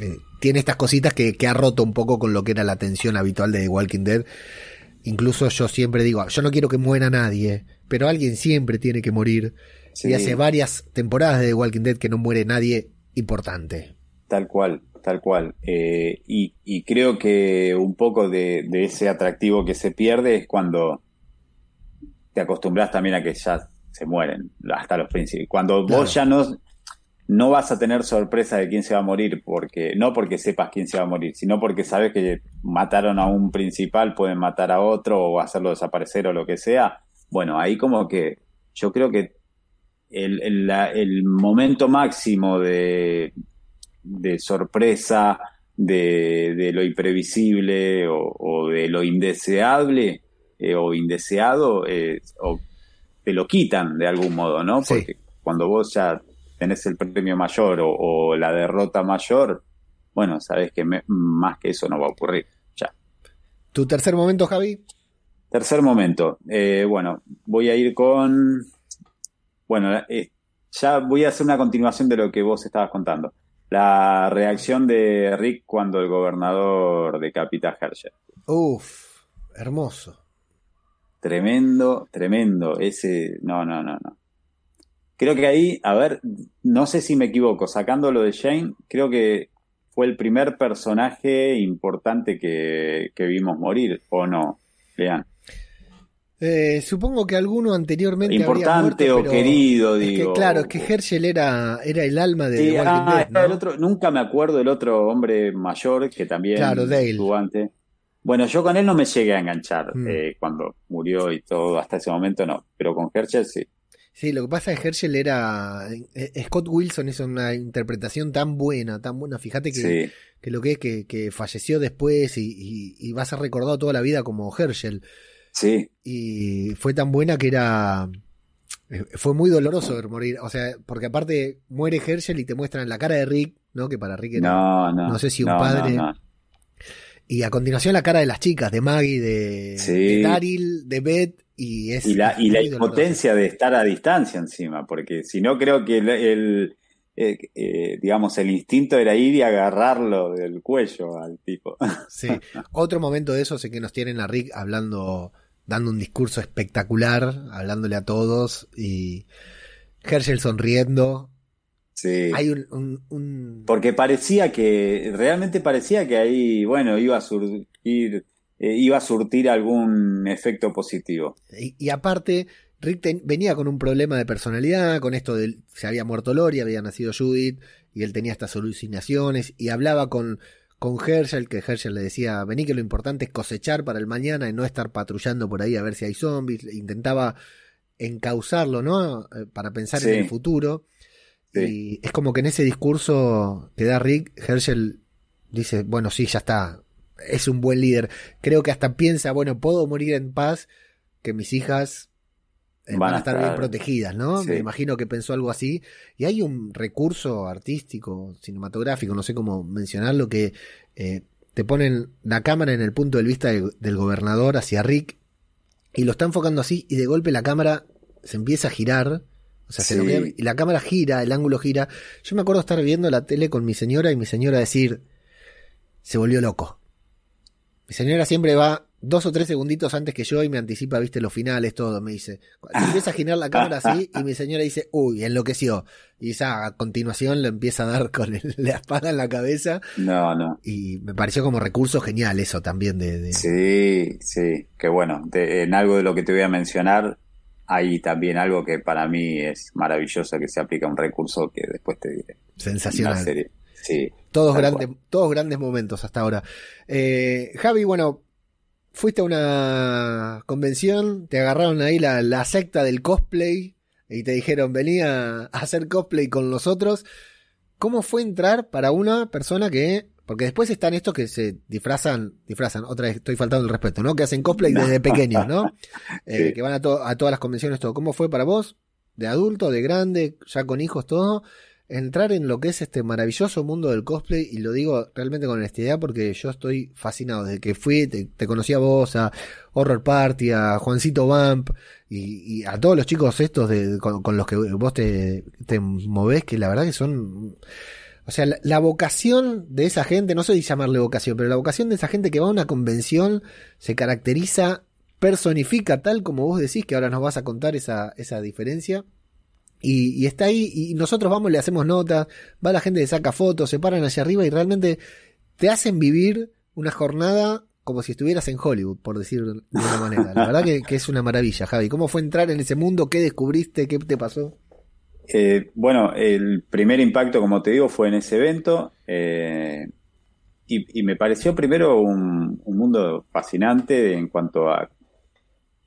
eh, tiene estas cositas que, que ha roto un poco con lo que era la tensión habitual de The Walking Dead Incluso yo siempre digo, yo no quiero que muera nadie, pero alguien siempre tiene que morir. Y hace varias temporadas de The Walking Dead que no muere nadie importante. Tal cual, tal cual. Eh, y, creo que un poco de, ese atractivo que se pierde es cuando te acostumbras también a que ya se mueren hasta los principios. Cuando vos ya no, no vas a tener sorpresa de quién se va a morir, porque no porque sepas quién se va a morir, sino porque sabes que mataron a un principal, pueden matar a otro o hacerlo desaparecer o lo que sea. Bueno, ahí como que yo creo que el, momento máximo de, de sorpresa, de, lo imprevisible o, de lo indeseable eh, o indeseado, eh, o te lo quitan de algún modo, ¿no? Porque cuando vos ya tenés el premio mayor o, la derrota mayor, bueno, sabes que más que eso no va a ocurrir. Ya. ¿Tu tercer momento, Javi? Tercer momento. Eh, bueno, voy a ir con. Bueno, eh, ya voy a hacer una continuación de lo que vos estabas contando. La reacción de Rick cuando el gobernador decapita a Hershey. Uf, hermoso. tremendo, tremendo. Ese, no, no, no, no. Creo que ahí, a ver, no sé si me equivoco, sacando lo de Shane, creo que fue el primer personaje importante que, vimos morir, ¿o no, Lean? Eh, supongo que alguno anteriormente. Importante o querido, digo. claro, es que Herschel era, era el alma de sí, ah, el otro, Nunca me acuerdo del otro hombre mayor que también claro, Dale. antes. Bueno, yo con él no me llegué a enganchar mm. eh, cuando murió y todo, hasta ese momento no, pero con Herschel sí. Sí, lo que pasa es que Herschel era. Eh, Scott Wilson hizo una interpretación tan buena, tan buena. Fíjate que, que lo que es que, falleció después y, y, y, va a ser recordado toda la vida como Herschel. Sí. Y fue tan buena que era. Eh, fue muy doloroso ver morir. O sea, porque aparte muere Herschel y te muestran la cara de Rick, ¿no? Que para Rick era. No, no. No sé si un padre. y a continuación la cara de las chicas, de Maggie, de, Daryl, de Beth. Y, es, y la, y la impotencia de estar a distancia encima, porque si no creo que el, eh, eh, digamos, el instinto era ir y agarrarlo del cuello al tipo. Sí, otro momento de eso es que nos tienen a Rick hablando dando un discurso espectacular, hablándole a todos y Herschel sonriendo. Sí. Hay un, Porque parecía que, realmente parecía que ahí, bueno, iba a surtir, eh, iba a surtir algún efecto positivo. Y, aparte, Rick venía con un problema de personalidad, con esto de se había muerto Lori, había nacido Judith, y él tenía estas alucinaciones, y hablaba con con Herschel, que Herschel le decía, vení que lo importante es cosechar para el mañana y no estar patrullando por ahí a ver si hay zombies. Intentaba encauzarlo, ¿no? Eh, para pensar en el futuro. Y es como que en ese discurso que da Rick, Herschel dice, bueno, sí, ya está, es un buen líder. Creo que hasta piensa, bueno, puedo morir en paz, que mis hijas van, a estar, bien protegidas, ¿no? Me imagino que pensó algo así. Y hay un recurso artístico, cinematográfico, no sé cómo mencionarlo, que eh, te ponen la cámara en el punto de vista del gobernador hacia Rick y lo está enfocando así y de golpe la cámara se empieza a girar. O sea, se y la cámara gira, el ángulo gira. Yo me acuerdo estar viendo la tele con mi señora y mi señora decir, se volvió loco. Mi señora siempre va dos o tres segunditos antes que yo y me anticipa, viste, los finales, todo, me dice. empieza a girar la cámara así y mi señora dice, uy, enloqueció. Y esa a continuación le empieza a dar con el, la espada en la cabeza. No, no. Y me pareció como recurso genial eso también de... Sí, sí, que bueno, en algo de lo que te voy a mencionar, hay también algo que para mí es maravilloso que se aplica un recurso que después te diré. Sensacional. Sí. Todos grandes, todos grandes momentos hasta ahora. Eh, Javi, bueno, fuiste a una convención, te agarraron ahí la, secta del cosplay y te dijeron, venía a hacer cosplay con nosotros. ¿Cómo fue entrar para una persona que... Porque después están estos que se disfrazan, disfrazan, otra vez estoy faltando el respeto, ¿no? Que hacen cosplay desde pequeños, ¿no? Eh, que van a, a todas las convenciones, todo. ¿Cómo fue para vos? ¿De adulto, de grande, ya con hijos, todo? Entrar en lo que es este maravilloso mundo del cosplay, y lo digo realmente con honestidad porque yo estoy fascinado. Desde que fui, te, conocí a vos, a Horror Party, a Juancito Vamp, y, a todos los chicos estos de, con, los que vos te, te movés, que la verdad que son... O sea, la, vocación de esa gente, no sé si llamarle vocación, pero la vocación de esa gente que va a una convención se caracteriza, personifica tal como vos decís, que ahora nos vas a contar esa, esa diferencia y, está ahí, y nosotros vamos, le hacemos notas, va la gente, le saca fotos, se paran hacia arriba y realmente te hacen vivir una jornada como si estuvieras en Hollywood, por decir de una manera. La verdad que, es una maravilla, Javi. ¿Cómo fue entrar en ese mundo? ¿Qué descubriste? ¿Qué te pasó? Eh, bueno, el primer impacto, como te digo, fue en ese evento. Eh, y, me pareció primero un, mundo fascinante en cuanto a...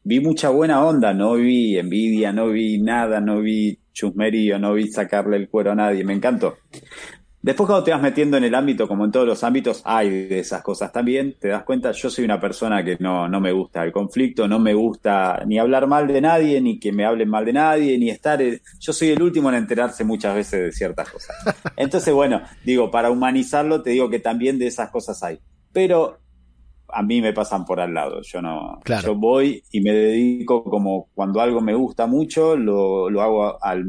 Vi mucha buena onda, no vi envidia, no vi nada, no vi chusmerío, no vi sacarle el cuero a nadie, me encantó. Después cuando te vas metiendo en el ámbito, como en todos los ámbitos, hay de esas cosas también, te das cuenta, yo soy una persona que no, no me gusta el conflicto, no me gusta ni hablar mal de nadie, ni que me hablen mal de nadie, ni estar... Yo soy el último en enterarse muchas veces de ciertas cosas. Entonces, bueno, digo, para humanizarlo, te digo que también de esas cosas hay. Pero a mí me pasan por al lado. Yo no, yo voy y me dedico como cuando algo me gusta mucho, lo, lo hago al,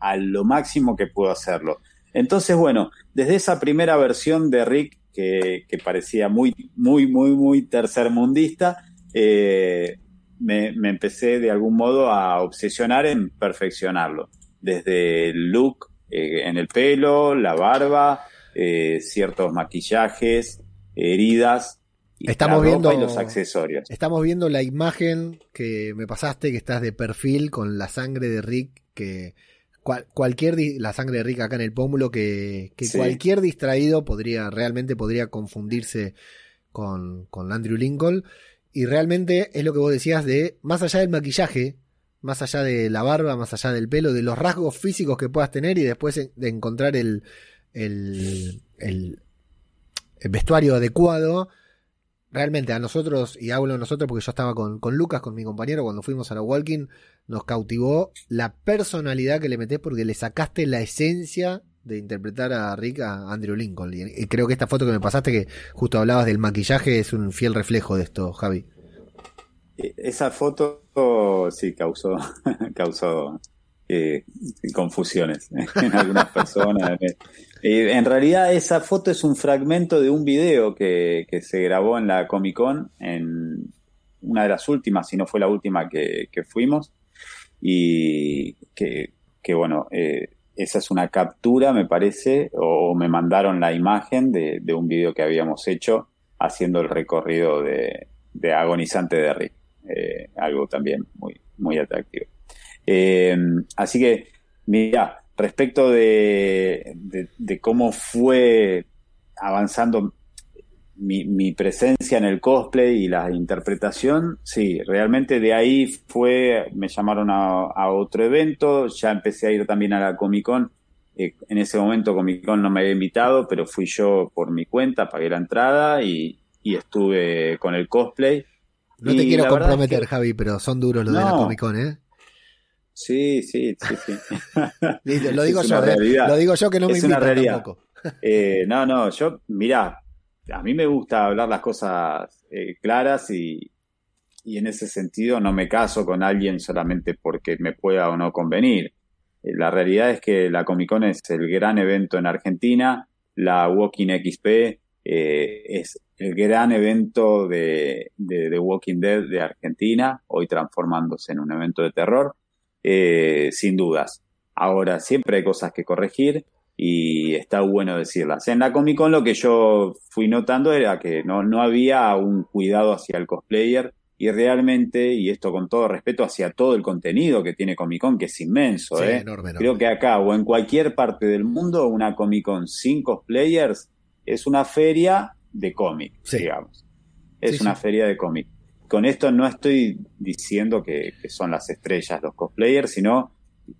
a lo máximo que puedo hacerlo. Entonces, bueno, desde esa primera versión de Rick, que, que parecía muy, muy, muy, muy tercermundista, eh, me, empecé de algún modo a obsesionar en perfeccionarlo. Desde el look eh, en el pelo, la barba, eh, ciertos maquillajes, heridas. Y estamos viendo los accesorios. Estamos viendo la imagen que me pasaste, que estás de perfil con la sangre de Rick, que cualquier la sangre de Rick acá en el pómulo, que, cualquier distraído podría realmente podría confundirse con, con Andrew Lincoln. Y realmente es lo que vos decías de, más allá del maquillaje, más allá de la barba, más allá del pelo, de los rasgos físicos que puedas tener y después de encontrar el, el, el, vestuario adecuado, realmente a nosotros, y hablo de nosotros porque yo estaba con, con, Lucas, con mi compañero, cuando fuimos a la Walking, nos cautivó la personalidad que le metés porque le sacaste la esencia de interpretar a Rick a Andrew Lincoln. Y creo que esta foto que me pasaste, que justo hablabas del maquillaje, es un fiel reflejo de esto, Javi. E, esa foto sí causó, causó eh, confusiones en algunas personas. Eh, en realidad esa foto es un fragmento de un video que, se grabó en la Comic Con, en una de las últimas, si no fue la última que, fuimos, y que, bueno, eh, esa es una captura, me parece, o me mandaron la imagen de, un video que habíamos hecho haciendo el recorrido de, agonizante de Rick. algo también muy, muy atractivo. Así que, mira, respecto de, cómo fue avanzando mi, presencia en el cosplay y la interpretación, sí, realmente de ahí fue, me llamaron a, otro evento, ya empecé a ir también a la Comic Con. Eh, en ese momento Comic Con no me había invitado, pero fui yo por mi cuenta, pagué la entrada y, estuve con el cosplay. No te quiero comprometer, Javi, pero son duros los de la Comic Con, ¿eh? Sí, sí, sí, sí. lo digo yo, ¿eh? lo digo yo que no me invita tampoco. Eh, no, no, yo, mirá, a mí me gusta hablar las cosas eh, claras y, y, en ese sentido no me caso con alguien solamente porque me pueda o no convenir. la realidad es que la Comic Con es el gran evento en Argentina, la Walking XP es el gran evento de, de, de Walking Dead de Argentina, hoy transformándose en un evento de terror. Eh, sin dudas. Ahora, siempre hay cosas que corregir y está bueno decirlas. En la Comic Con lo que yo fui notando era que no, no había un cuidado hacia el cosplayer y realmente, y esto con todo respeto hacia todo el contenido que tiene Comic Con, que es inmenso, ¿eh? creo que acá o en cualquier parte del mundo una Comic Con sin cosplayers es una feria de cómic, digamos. Es una feria de cómic con esto no estoy diciendo que, son las estrellas los cosplayers, sino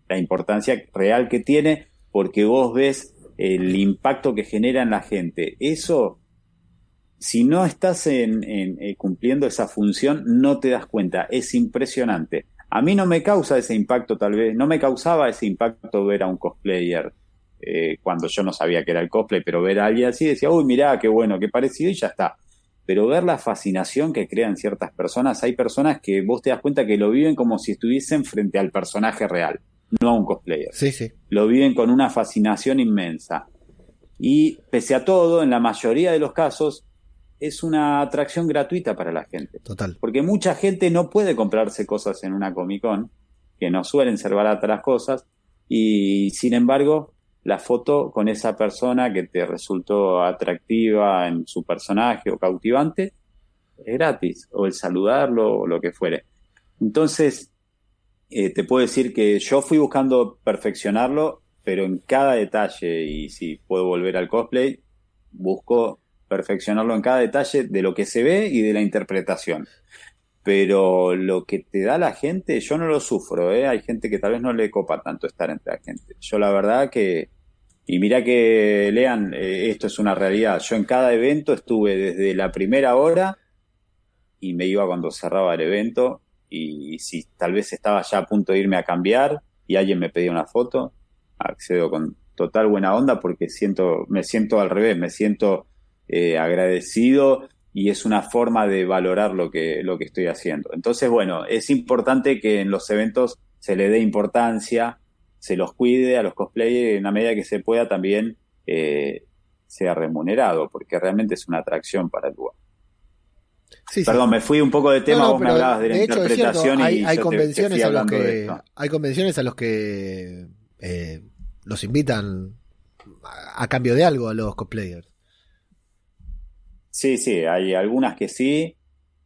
la importancia real que tiene porque vos ves el impacto que genera en la gente. Eso, si no estás en, eh, cumpliendo esa función, no te das cuenta. Es impresionante. A mí no me causa ese impacto, tal vez, no me causaba ese impacto ver a un cosplayer eh, cuando yo no sabía que era el cosplay, pero ver a alguien así decía, uy, mirá, qué bueno, qué parecido, y ya está pero ver la fascinación que crean ciertas personas, hay personas que vos te das cuenta que lo viven como si estuviesen frente al personaje real, no a un cosplayer. Sí, sí. Lo viven con una fascinación inmensa. Y pese a todo, en la mayoría de los casos, es una atracción gratuita para la gente. Total. Porque mucha gente no puede comprarse cosas en una Comic Con, que no suelen ser baratas las cosas, y sin embargo, la foto con esa persona que te resultó atractiva en su personaje o cautivante, es gratis, o el saludarlo o lo que fuere. Entonces, eh, te puedo decir que yo fui buscando perfeccionarlo, pero en cada detalle, y si puedo volver al cosplay, busco perfeccionarlo en cada detalle de lo que se ve y de la interpretación. Pero lo que te da la gente, yo no lo sufro, ¿eh? hay gente que tal vez no le copa tanto estar entre la gente. Yo la verdad que y mira que, lean, eh, esto es una realidad. Yo en cada evento estuve desde la primera hora y me iba cuando cerraba el evento. Y si tal vez estaba ya a punto de irme a cambiar y alguien me pedía una foto, accedo con total buena onda porque siento, me siento al revés, me siento eh, agradecido y es una forma de valorar lo que, lo que estoy haciendo. Entonces, bueno, es importante que en los eventos se le dé importancia se los cuide a los cosplayers en la medida que se pueda también eh, sea remunerado, porque realmente es una atracción para el lugar. Perdón, me fui un poco de tema, vos me hablabas de la interpretación hay, y hay convenciones a los que hay convenciones a los que eh, los invitan a, cambio de algo a los cosplayers. Sí, sí, hay algunas que sí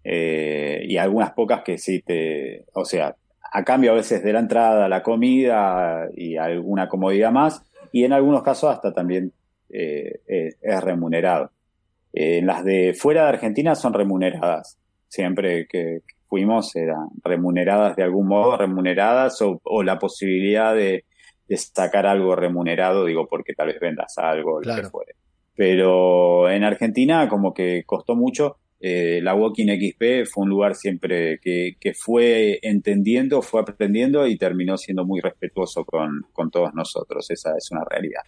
eh, y algunas pocas que sí te, o sea, a cambio a veces de la entrada, la comida y alguna comodidad más y en algunos casos hasta también eh, es remunerado. Eh, las de fuera de Argentina son remuneradas. Siempre que fuimos eran remuneradas de algún modo, remuneradas o, la posibilidad de, sacar algo remunerado, digo, porque tal vez vendas algo, lo que fuere. Pero en Argentina como que costó mucho. Eh, la Walking XP fue un lugar siempre que, fue entendiendo, fue aprendiendo y terminó siendo muy respetuoso con, con todos nosotros. Esa es una realidad.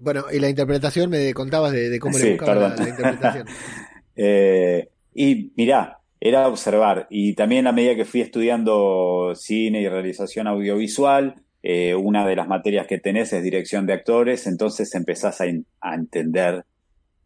Bueno, y la interpretación, me contabas de, cómo le buscaba la, interpretación. Eh, y mirá, era observar. Y también a medida que fui estudiando cine y realización audiovisual, eh, una de las materias que tenés es dirección de actores, entonces empezás a, entender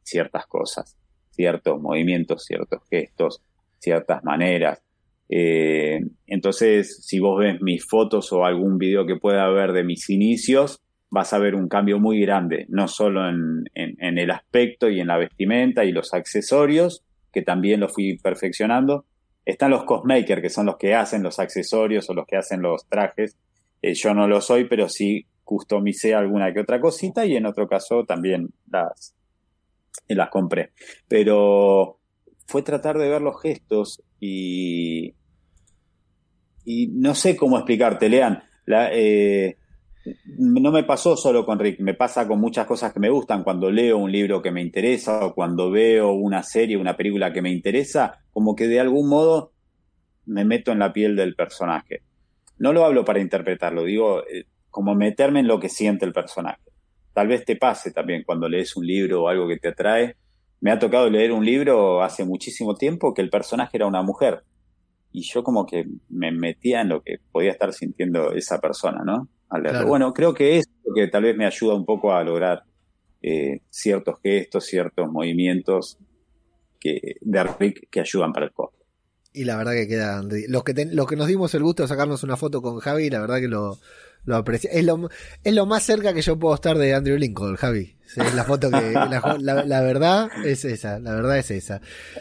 ciertas cosas, ciertos movimientos, ciertos gestos, ciertas maneras. Eh, entonces, si vos ves mis fotos o algún video que pueda haber de mis inicios, vas a ver un cambio muy grande, no solo en, el aspecto y en la vestimenta y los accesorios, que también lo fui perfeccionando. Están los cosmakers, que son los que hacen los accesorios o los que hacen los trajes. Eh, yo no lo soy, pero sí customicé alguna que otra cosita y en otro caso también las, las compré. Pero fue tratar de ver los gestos y, y no sé cómo explicarte, Lean. Eh, no me pasó solo con Rick, me pasa con muchas cosas que me gustan. Cuando leo un libro que me interesa o cuando veo una serie, una película que me interesa, como que de algún modo me meto en la piel del personaje. No lo hablo para interpretarlo, digo eh, como meterme en lo que siente el personaje. Tal vez te pase también cuando lees un libro o algo que te atrae. Me ha tocado leer un libro hace muchísimo tiempo que el personaje era una mujer. Y yo como que me metía en lo que podía estar sintiendo esa persona, ¿no? Bueno, creo que es lo que tal vez me ayuda un poco a lograr eh, ciertos gestos, ciertos movimientos que, de Rick que ayudan para el costo. Y la verdad que quedan. Los que, los que nos dimos el gusto de sacarnos una foto con Javi, la verdad que lo, lo aprecio. Es lo, es lo más cerca que yo puedo estar de Andrew Lincoln, Javi. Es la foto que. la, verdad es esa, la verdad es esa.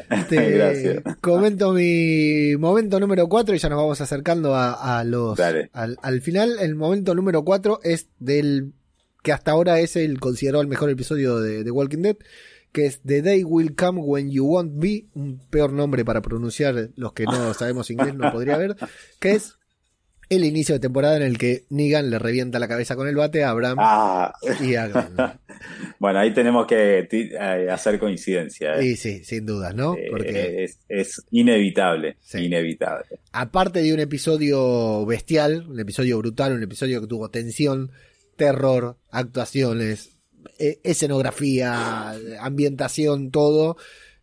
Te comento mi momento número 4 y ya nos vamos acercando a, los. Al, al, final, el momento número 4 es del. que hasta ahora es el considerado el mejor episodio de, de Walking Dead que es The Day Will Come When You Won't Be, un peor nombre para pronunciar los que no sabemos inglés no podría haber, que es el inicio de temporada en el que Negan le revienta la cabeza con el bate a Abraham ah. y a Bueno, ahí tenemos que eh, hacer coincidencia. ¿eh? Sí, sí, sin dudas, ¿no? Eh, Porque es, inevitable, inevitable. Aparte de un episodio bestial, un episodio brutal, un episodio que tuvo tensión, terror, actuaciones, eh, escenografía, ambientación, todo.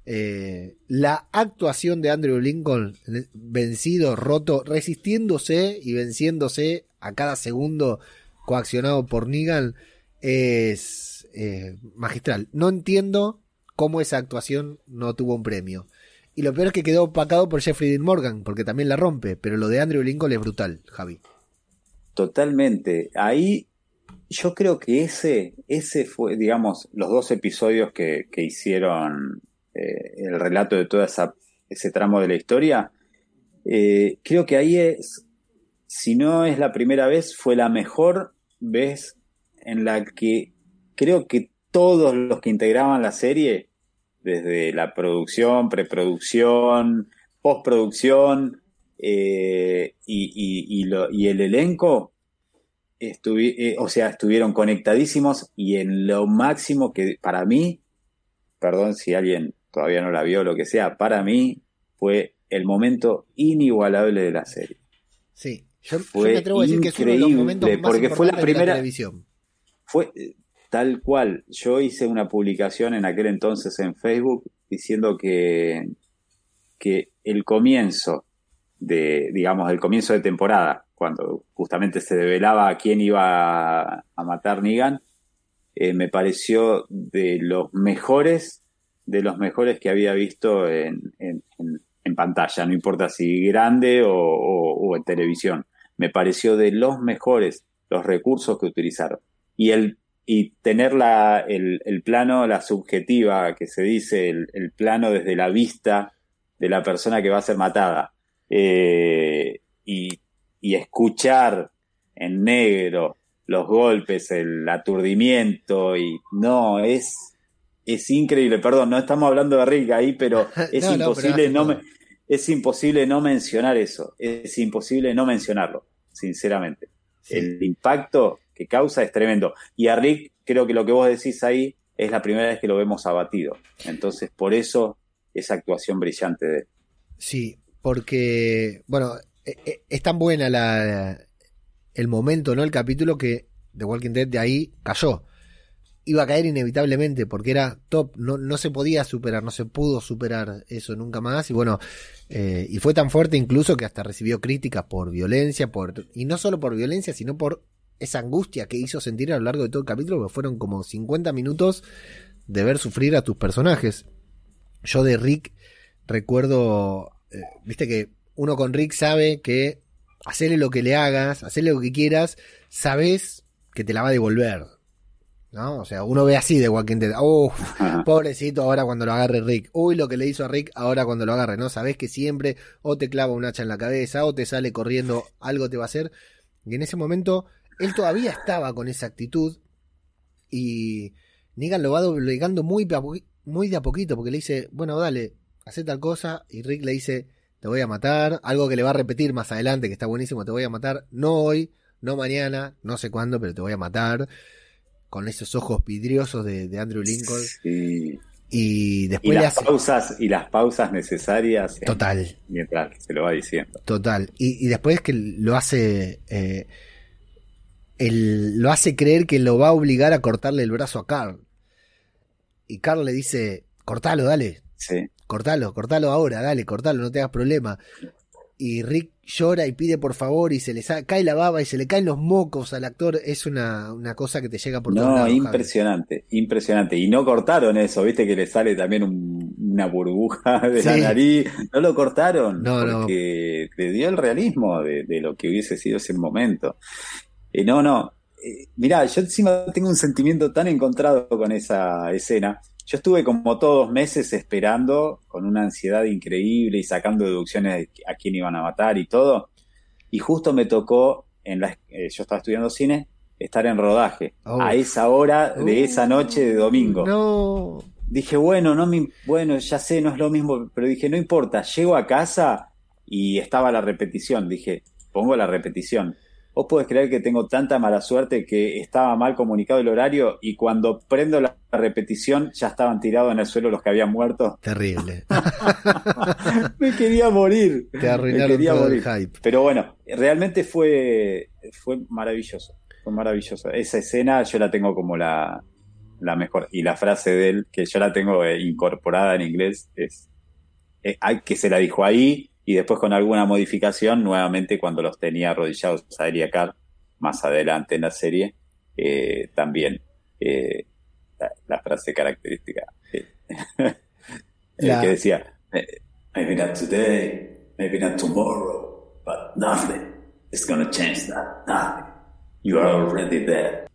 Eh, la actuación de Andrew Lincoln, vencido, roto, resistiéndose y venciéndose a cada segundo coaccionado por Negan, es eh, magistral. No entiendo cómo esa actuación no tuvo un premio. Y lo peor es que quedó opacado por Jeffrey Dean Morgan, porque también la rompe, pero lo de Andrew Lincoln es brutal, Javi. Totalmente. Ahí yo creo que ese, ese fue, digamos, los dos episodios que, que hicieron eh, el relato de todo ese tramo de la historia. Eh, creo que ahí es, si no es la primera vez, fue la mejor vez en la que creo que todos los que integraban la serie, desde la producción, preproducción, postproducción eh, y, y el elenco, eh, o sea, estuvieron conectadísimos y en lo máximo que para mí, perdón si alguien todavía no la vio lo que sea, para mí fue el momento inigualable de la serie. Sí, yo, me atrevo a decir que es uno de los momentos más porque fue la primera de televisión. Fue eh, tal cual. Yo hice una publicación en aquel entonces en Facebook diciendo que, que el comienzo de, digamos, el comienzo de temporada cuando justamente se develaba a quién iba a, matar Negan, eh, me pareció de los mejores de los mejores que había visto en, pantalla, no importa si grande o, en televisión. Me pareció de los mejores los recursos que utilizaron. Y el y tener la, el, plano, la subjetiva, que se dice, el, el, plano desde la vista de la persona que va a ser matada, eh, y, y, escuchar en negro los golpes, el aturdimiento, y no, es, es increíble, perdón, no estamos hablando de Rick ahí, pero es imposible no, me, es imposible no mencionar eso, es imposible no mencionarlo, sinceramente. El impacto que causa es tremendo. Y a Rick, creo que lo que vos decís ahí es la primera vez que lo vemos abatido. Entonces, por eso esa actuación brillante de él. Sí, porque, bueno, es tan buena la, el momento, ¿no? El capítulo que The Walking Dead de ahí cayó. Iba a caer inevitablemente porque era top, no, no se podía superar, no se pudo superar eso nunca más. Y bueno, eh, y fue tan fuerte incluso que hasta recibió críticas por violencia, por, y no solo por violencia, sino por esa angustia que hizo sentir a lo largo de todo el capítulo, porque fueron como 50 minutos de ver sufrir a tus personajes. Yo de Rick recuerdo, eh, viste que uno con Rick sabe que hacerle lo que le hagas, hacerle lo que quieras, sabes que te la va a devolver. ¿No? O sea, uno ve así de Walking Dead. pobrecito, ahora cuando lo agarre Rick. Uy, lo que le hizo a Rick, ahora cuando lo agarre, ¿no? Sabes que siempre o te clava un hacha en la cabeza, o te sale corriendo, algo te va a hacer. Y en ese momento él todavía estaba con esa actitud y Negan lo va doblegando muy, muy de a poquito porque le dice, bueno, dale, hace tal cosa y Rick le dice, te voy a matar, algo que le va a repetir más adelante que está buenísimo, te voy a matar, no hoy, no mañana, no sé cuándo, pero te voy a matar, con esos ojos vidriosos de, Andrew Lincoln. Y después las pausas y las pausas necesarias. Total. Mientras se lo va diciendo. Total. Y, y después que lo hace eh, lo hace creer que lo va a obligar a cortarle el brazo a Carl. Y Carl le dice, cortalo, dale. Sí. Cortalo, cortalo ahora, dale, cortalo, no te hagas problema. Y Rick llora y pide por favor y se le cae la baba y se le caen los mocos al actor. Es una, cosa que te llega por No, impresionante, impresionante. Y no cortaron eso, viste que le sale también una burbuja de la nariz. No lo cortaron no, porque le dio el realismo de, de, lo que hubiese sido ese momento. Eh, no, no. Eh, mirá, yo encima tengo un sentimiento tan encontrado con esa escena. Yo estuve como todos meses esperando, con una ansiedad increíble y sacando deducciones de a quién iban a matar y todo. Y justo me tocó, en la, eh, yo estaba estudiando cine, estar en rodaje. A esa hora de esa noche de domingo. No. Dije, bueno, no me, bueno, ya sé, no es lo mismo, pero dije, no importa, llego a casa y estaba la repetición. Dije, pongo la repetición. Vos podés creer que tengo tanta mala suerte que estaba mal comunicado el horario y cuando prendo la repetición ya estaban tirados en el suelo los que habían muerto. Terrible. Me quería morir. Te arruinaron todo el hype. Pero bueno, realmente fue, fue maravilloso. Fue maravilloso. Esa escena yo la tengo como la, la mejor. Y la frase de él, que yo la tengo eh, incorporada en inglés, es, es que se la dijo ahí y después con alguna modificación, nuevamente cuando los tenía arrodillados a Elia Carr, más adelante en la serie, eh, también eh, la, frase característica eh, que decía, maybe not today, maybe not tomorrow, but nothing is going to change that, nothing. You are already dead.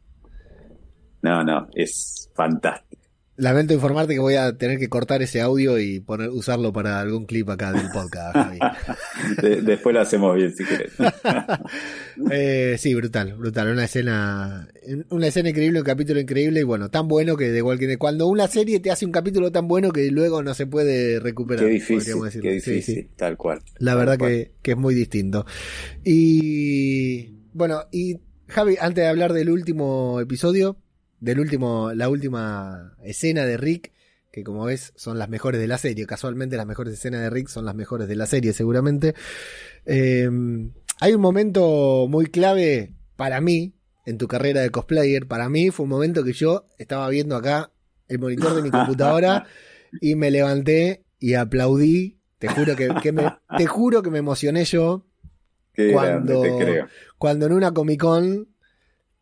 No, no, es fantástico. Lamento informarte que voy a tener que cortar ese audio y poner, usarlo para algún clip acá del podcast, después lo hacemos bien si quieres. eh, sí, brutal, brutal. Una escena, una escena increíble, un capítulo increíble y bueno, tan bueno que de igual que cuando una serie te hace un capítulo tan bueno que luego no se puede recuperar. Qué difícil, qué difícil, tal cual. La verdad Que, que es muy distinto. Y bueno, y Javi, antes de hablar del último episodio, del último, la última escena de Rick, que como ves son las mejores de la serie. Casualmente las mejores escenas de Rick son las mejores de la serie, seguramente. Eh, hay un momento muy clave para mí en tu carrera de cosplayer. Para mí fue un momento que yo estaba viendo acá el monitor de mi computadora y me levanté y aplaudí. Te juro que, me, te juro que me emocioné yo cuando, cuando en una Comic Con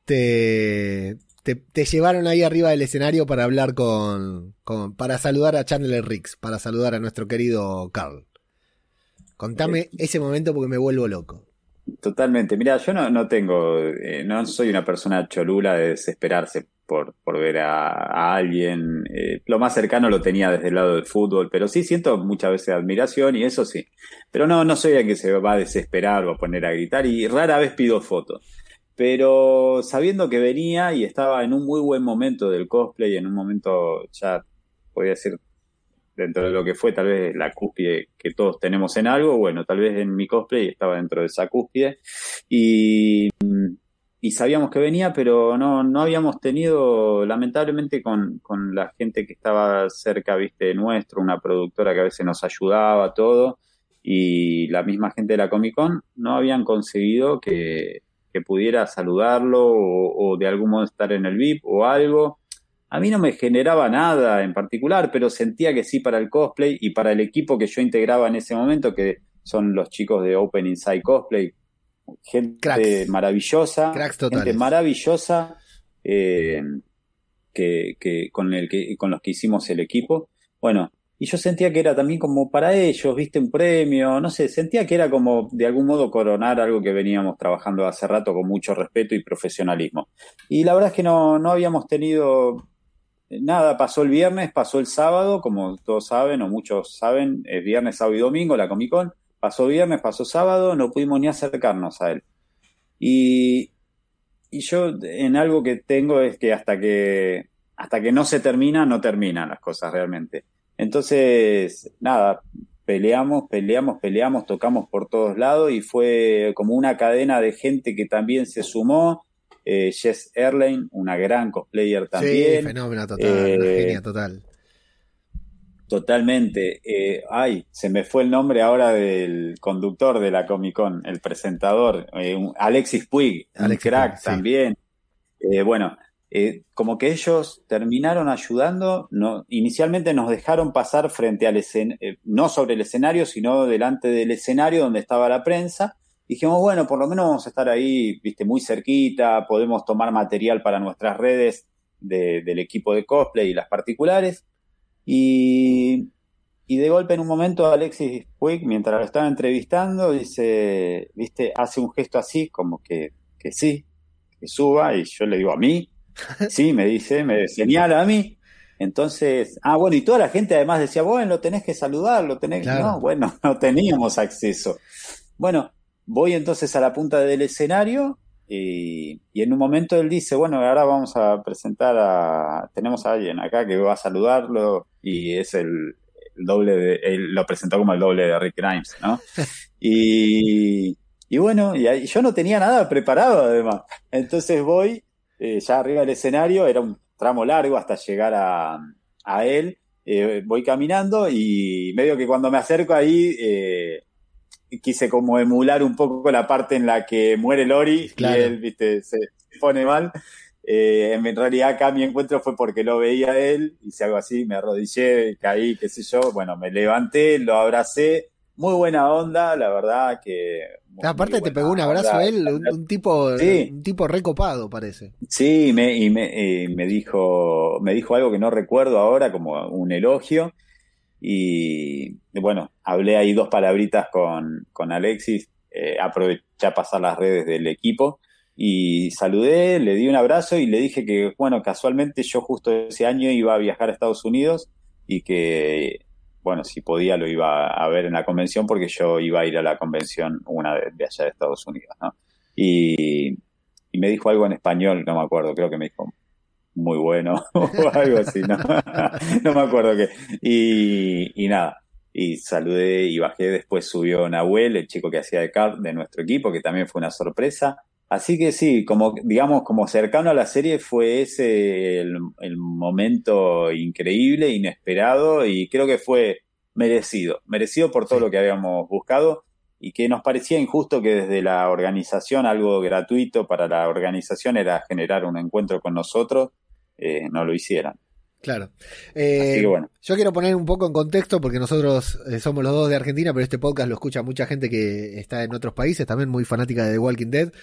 te, te, llevaron ahí arriba del escenario para hablar con, con, para saludar a Chandler Riggs, para saludar a nuestro querido Carl. Contame eh, ese momento porque me vuelvo loco. Totalmente. Mira, yo no, no tengo, eh, no soy una persona cholula de desesperarse por, por ver a, alguien. Eh, lo más cercano lo tenía desde el lado del fútbol, pero sí siento muchas veces admiración y eso sí. Pero no, no soy el que se va a desesperar o a poner a gritar y rara vez pido fotos. Pero sabiendo que venía y estaba en un muy buen momento del cosplay, en un momento ya, podría decir, dentro de lo que fue tal vez la cúspide que todos tenemos en algo, bueno, tal vez en mi cosplay estaba dentro de esa cúspide. Y, y sabíamos que venía, pero no, no habíamos tenido, lamentablemente con, con la gente que estaba cerca, viste, nuestro, una productora que a veces nos ayudaba, todo, y la misma gente de la Comic Con, no habían conseguido que, que pudiera saludarlo o, o de algún modo estar en el VIP o algo a mí no me generaba nada en particular, pero sentía que sí para el cosplay y para el equipo que yo integraba en ese momento, que son los chicos de Open Inside Cosplay. Gente maravillosa, gente maravillosa eh, que, que, con, el que, con los que hicimos el equipo. Bueno, y yo sentía que era también como para ellos, viste, un premio, no sé, sentía que era como de algún modo coronar algo que veníamos trabajando hace rato con mucho respeto y profesionalismo. Y la verdad es que no, no habíamos tenido nada, pasó el viernes, pasó el sábado, como todos saben o muchos saben, es viernes, sábado y domingo la Comic Con, pasó viernes, pasó sábado, no pudimos ni acercarnos a él. Y, y yo en algo que tengo es que hasta que hasta que no se termina, no terminan las cosas realmente. Entonces, nada, peleamos, peleamos, peleamos, tocamos por todos lados y fue como una cadena de gente que también se sumó eh, Jess Erlane, una gran cosplayer también. Sí, fenómeno total, eh, genia total. Totalmente. Eh, ay, se me fue el nombre ahora del conductor de la Comic Con, el presentador, eh, Alexis Puig, un crack también. bueno, como que ellos terminaron ayudando, no, inicialmente nos dejaron pasar frente al escenario, no sobre el escenario, sino delante del escenario donde estaba la prensa, dijimos, bueno, por lo menos vamos a estar ahí, viste, muy cerquita, podemos tomar material para nuestras redes del equipo de cosplay y las particulares. Y, y de golpe en un momento Alexis Puig, mientras lo estaba entrevistando, dice, viste, hace un gesto así, como que, que sí, que suba, y yo le digo a mí, sí, me dice, me señala a mí. Entonces, ah, bueno, y toda la gente además decía, bueno, lo tenés que saludar, lo tenés que... No, bueno, no teníamos acceso. Bueno, Voy entonces a la punta del escenario y, en un momento él dice, bueno, ahora vamos a presentar a, tenemos a alguien acá que va a saludarlo y es el, doble de, él lo presentó como el doble de Rick Grimes, ¿no? y, y bueno, y yo no tenía nada preparado además. Entonces voy, eh, ya arriba del escenario, era un tramo largo hasta llegar a, a él, eh, voy caminando y medio que cuando me acerco ahí, eh, quise como emular un poco la parte en la que muere Lori y él, viste, se pone mal. Eh, en realidad acá mi encuentro fue porque lo veía él, hice algo así, me arrodillé, caí, qué sé yo, bueno, me levanté, lo abracé, muy buena onda, la verdad que... Aparte te pegó un abrazo a él, un, tipo, un tipo recopado parece. Sí, me, y me, me dijo, me dijo algo que no recuerdo ahora, como un elogio, y bueno, hablé ahí dos palabritas con, con Alexis, eh, aproveché a pasar las redes del equipo y saludé, le di un abrazo y le dije que, bueno, casualmente yo justo ese año iba a viajar a Estados Unidos y que, bueno, si podía lo iba a ver en la convención porque yo iba a ir a la convención una de, allá de Estados Unidos, ¿no? Y, me dijo algo en español, no me acuerdo, creo que me dijo, muy bueno o algo así, ¿no? me acuerdo qué. Y, nada, y saludé y bajé, después subió Nahuel, el chico que hacía de card de nuestro equipo, que también fue una sorpresa. Así que sí, como digamos, como cercano a la serie fue ese el, el momento increíble, inesperado y creo que fue merecido, merecido por todo lo que habíamos buscado y que nos parecía injusto que desde la organización algo gratuito para la organización era generar un encuentro con nosotros eh, no lo hicieran. Claro. Eh, bueno. Yo quiero poner un poco en contexto porque nosotros eh, somos los dos de Argentina, pero este podcast lo escucha mucha gente que está en otros países, también muy fanática de The Walking Dead.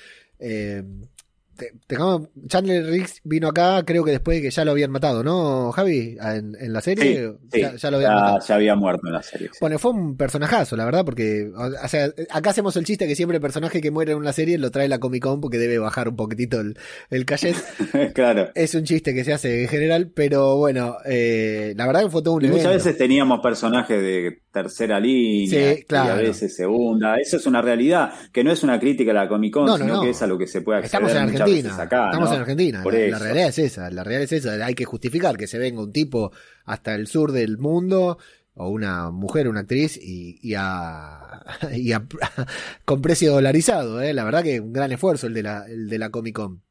Chandler Riggs vino acá, creo que después de que ya lo habían matado, ¿no, Javi? En, la serie. ya, lo habían matado. ya había muerto en la serie. Bueno, fue un personajazo, la verdad, porque o sea, acá hacemos el chiste que siempre el personaje que muere en una serie lo trae la Comic Con porque debe bajar un poquitito el, el cachet. claro. Es un chiste que se hace en general, pero bueno, eh, la verdad que fue todo un Muchas veces teníamos personajes de tercera línea y a veces segunda. Eso es una realidad, que no es una crítica a la Comic Con, sino que es a lo que se puede acceder Estamos en Argentina. Estamos en Argentina. la, realidad es esa. La realidad es esa. Hay que justificar que se venga un tipo hasta el sur del mundo o una mujer, una actriz, y, a, y con precio dolarizado, ¿eh? la verdad que un gran esfuerzo el de la, el de la Comic Con.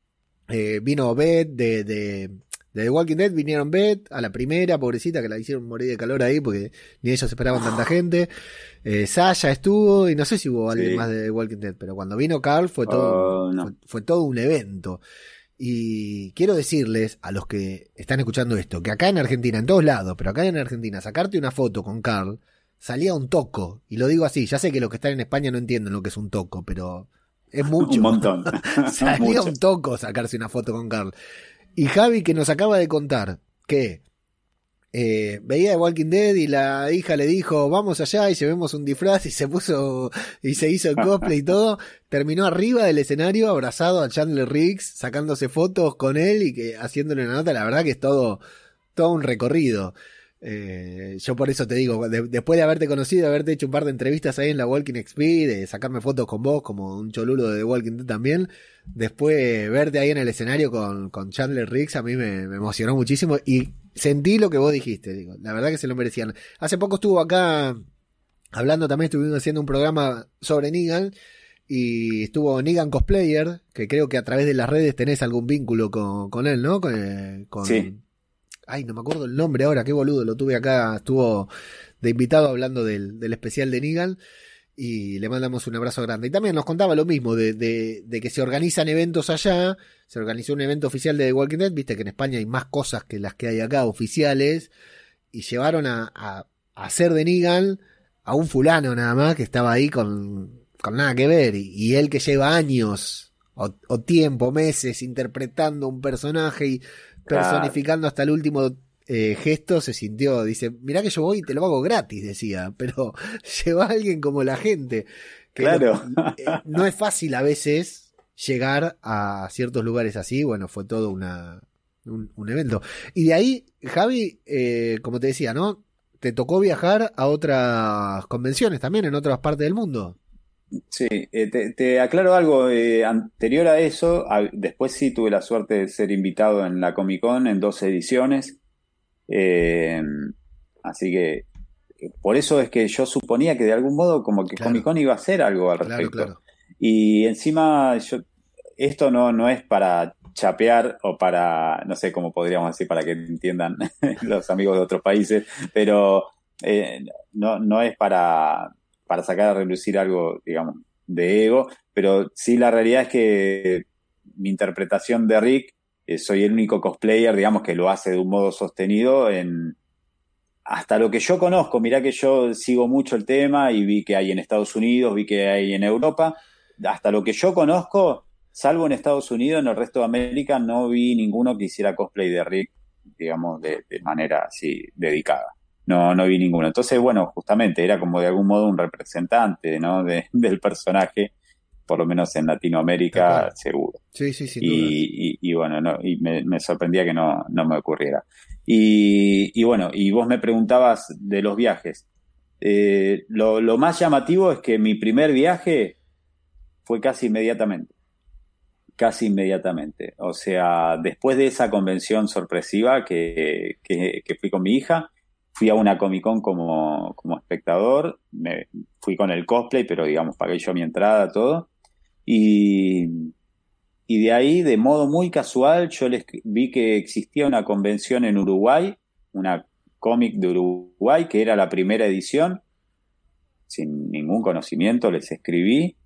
Eh, vino Beth de, de, de, Walking Dead, vinieron Beth a la primera, pobrecita, que la hicieron morir de calor ahí porque ni ellos esperaban tanta gente. Eh, Sasha estuvo, y no sé si hubo alguien más de The Walking Dead, pero cuando vino Carl fue todo, oh, fue todo un evento. Y quiero decirles a los que están escuchando esto, que acá en Argentina, en todos lados, pero acá en Argentina, sacarte una foto con Carl salía un toco. Y lo digo así, ya sé que los que están en España no entienden lo que es un toco, pero es mucho. un montón. salía un toco sacarse una foto con Carl. Y Javi que nos acaba de contar que eh, veía The Walking Dead y la hija le dijo, vamos allá y llevemos un disfraz y se puso y se hizo el cosplay y todo. Terminó arriba del escenario abrazado a Chandler Riggs, sacándose fotos con él y que haciéndole una nota. La verdad que es todo, todo un recorrido. Eh, yo por eso te digo, después de haberte conocido, de haberte hecho un par de entrevistas ahí en la Walking XP, de sacarme fotos con vos como un cholulo de The Walking Dead también, después verte ahí en el escenario con, con Chandler Riggs a mí me, emocionó muchísimo y sentí lo que vos dijiste, digo, la verdad que se lo merecían. Hace poco estuvo acá hablando también, estuvimos haciendo un programa sobre Negan y estuvo Negan Cosplayer, que creo que a través de las redes tenés algún vínculo con, con él, ¿no? Con, eh, sí. Ay, no me acuerdo el nombre ahora, qué boludo, lo tuve acá, estuvo de invitado hablando del, del especial de Negan y le mandamos un abrazo grande. Y también nos contaba lo mismo, de, de, que se organizan eventos allá, se organizó un evento oficial de The Walking Dead, viste que en España hay más cosas que las que hay acá, oficiales, y llevaron a, a, hacer de Negan a un fulano nada más que estaba ahí con, con nada que ver, y, él que lleva años o, o, tiempo, meses interpretando un personaje y personificando hasta el último eh, gesto se sintió, dice, mirá que yo voy y te lo hago gratis, decía, pero lleva a alguien como la gente. claro. Eh, no, es fácil a veces llegar a ciertos lugares así, bueno, fue todo una, un, evento. Y de ahí, Javi, eh, como te decía, ¿no? Te tocó viajar a otras convenciones también en otras partes del mundo. Sí, te, aclaro algo anterior a eso. después sí tuve la suerte de ser invitado en la Comic Con en dos ediciones. Eh, así que por eso es que yo suponía que de algún modo como que Comic Con iba a hacer algo al respecto. Y encima yo, esto no, no es para chapear o para, no sé cómo podríamos decir para que entiendan los amigos de otros países, pero eh, no, no es para, para sacar a relucir algo, digamos, de ego, pero sí la realidad es que mi interpretación de Rick eh, soy el único cosplayer, digamos, que lo hace de un modo sostenido en... Hasta lo que yo conozco, mirá que yo sigo mucho el tema y vi que hay en Estados Unidos, vi que hay en Europa, hasta lo que yo conozco, salvo en Estados Unidos, en el resto de América no vi ninguno que hiciera cosplay de Rick, digamos, de, manera así dedicada. No, no vi ninguno. Entonces, bueno, justamente era como de algún modo un representante, ¿no? del personaje por lo menos en Latinoamérica, seguro. Sí, sí, sí. Y, bueno, no, y me, sorprendía que no, no me ocurriera. Y, bueno, y vos me preguntabas de los viajes. Eh, lo, lo, más llamativo es que mi primer viaje fue casi inmediatamente. Casi inmediatamente. O sea, después de esa convención sorpresiva que, que, que fui con mi hija, fui a una Comic Con como, como espectador, me, fui con el cosplay, pero digamos, pagué yo mi entrada, todo. Y, de ahí, de modo muy casual, yo les vi que existía una convención en Uruguay, una cómic de Uruguay, que era la primera edición. Sin ningún conocimiento les escribí.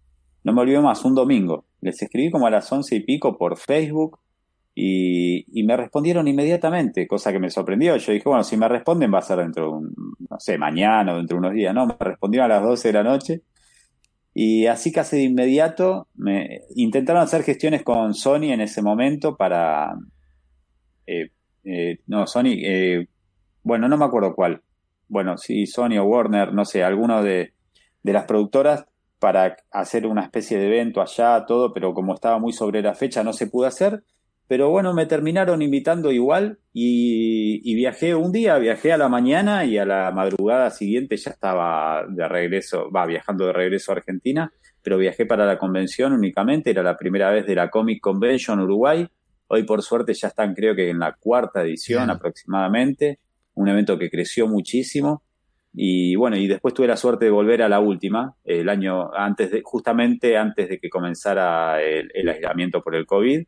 No me olvido más, un domingo. Les escribí como a las once y pico por Facebook y, me respondieron inmediatamente, cosa que me sorprendió. Yo dije, bueno, si me responden va a ser dentro de un, no sé, mañana o dentro de unos días. No, me respondieron a las doce de la noche Y así casi de inmediato me intentaron hacer gestiones con Sony en ese momento para... Eh, eh, no, Sony, eh, bueno, no me acuerdo cuál. Bueno, sí, Sony o Warner, no sé, alguno de, de las productoras para hacer una especie de evento allá, todo, pero como estaba muy sobre la fecha no se pudo hacer. Pero bueno, me terminaron invitando igual y, viajé un día, viajé a la mañana y a la madrugada siguiente ya estaba de regreso, va viajando de regreso a Argentina, pero viajé para la convención únicamente, era la primera vez de la Comic Convention Uruguay. Hoy por suerte ya están creo que en la cuarta edición aproximadamente, un evento que creció muchísimo. Y bueno, y después tuve la suerte de volver a la última, el año antes de, justamente antes de que comenzara el aislamiento por el COVID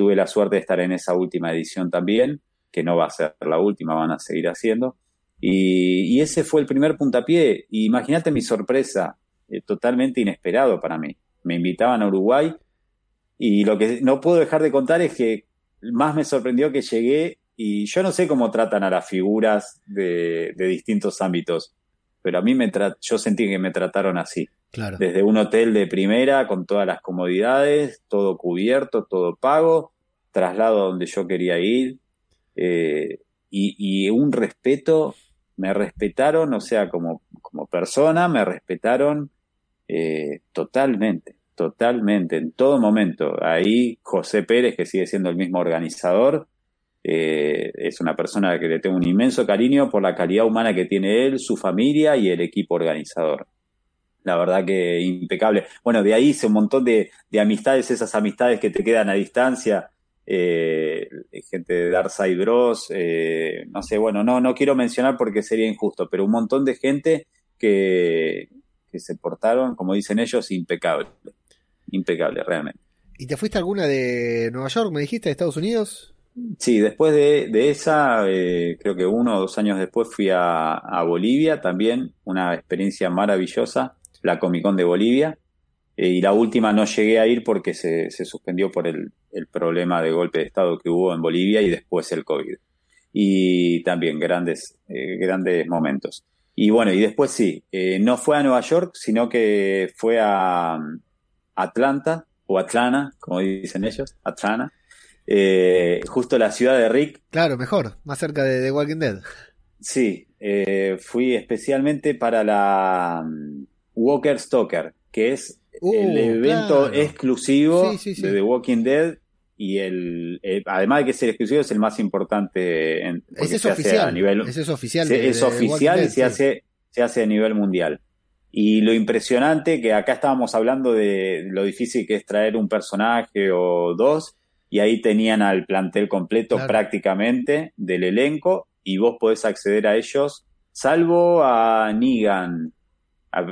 tuve la suerte de estar en esa última edición también, que no va a ser la última, van a seguir haciendo. Y, ese fue el primer puntapié. Imagínate mi sorpresa, eh, totalmente inesperado para mí. Me invitaban a Uruguay y lo que no puedo dejar de contar es que más me sorprendió que llegué y yo no sé cómo tratan a las figuras de, distintos ámbitos, pero a mí me yo sentí que me trataron así. Desde un hotel de primera con todas las comodidades, todo cubierto, todo pago, traslado a donde yo quería ir eh, y, un respeto, me respetaron, o sea, como, como persona, me respetaron eh, totalmente, totalmente, en todo momento. Ahí José Pérez, que sigue siendo el mismo organizador, eh, es una persona que le tengo un inmenso cariño por la calidad humana que tiene él, su familia y el equipo organizador la verdad que impecable. Bueno, de ahí hice un montón de, amistades, esas amistades que te quedan a distancia, eh, gente de Darkside Bros, eh, no sé, bueno, no, no quiero mencionar porque sería injusto, pero un montón de gente que, que se portaron, como dicen ellos, impecable, impecable realmente. ¿Y te fuiste alguna de Nueva York, me dijiste, de Estados Unidos? Sí, después de, esa, eh, creo que uno o dos años después fui a, a Bolivia, también una experiencia maravillosa la Comic Con de Bolivia. Eh, y la última no llegué a ir porque se, suspendió por el, problema de golpe de Estado que hubo en Bolivia y después el COVID. Y también grandes, eh, grandes momentos. Y bueno, y después sí, eh, no fue a Nueva York, sino que fue a um, Atlanta, o Atlanta, como dicen ellos, Atlanta, justo la ciudad de Rick. Claro, mejor, más cerca de, de Walking Dead. Sí, fui especialmente para la, um, Walker Stalker, que es el uh, evento exclusivo de The Walking Dead y el, además de que es el exclusivo es el más importante en, ese es oficial, a nivel ese es oficial es oficial y se hace se hace a nivel mundial. Y lo impresionante que acá estábamos hablando de lo difícil que es traer un personaje o dos y ahí tenían al plantel completo prácticamente del elenco y vos podés acceder a ellos salvo a Negan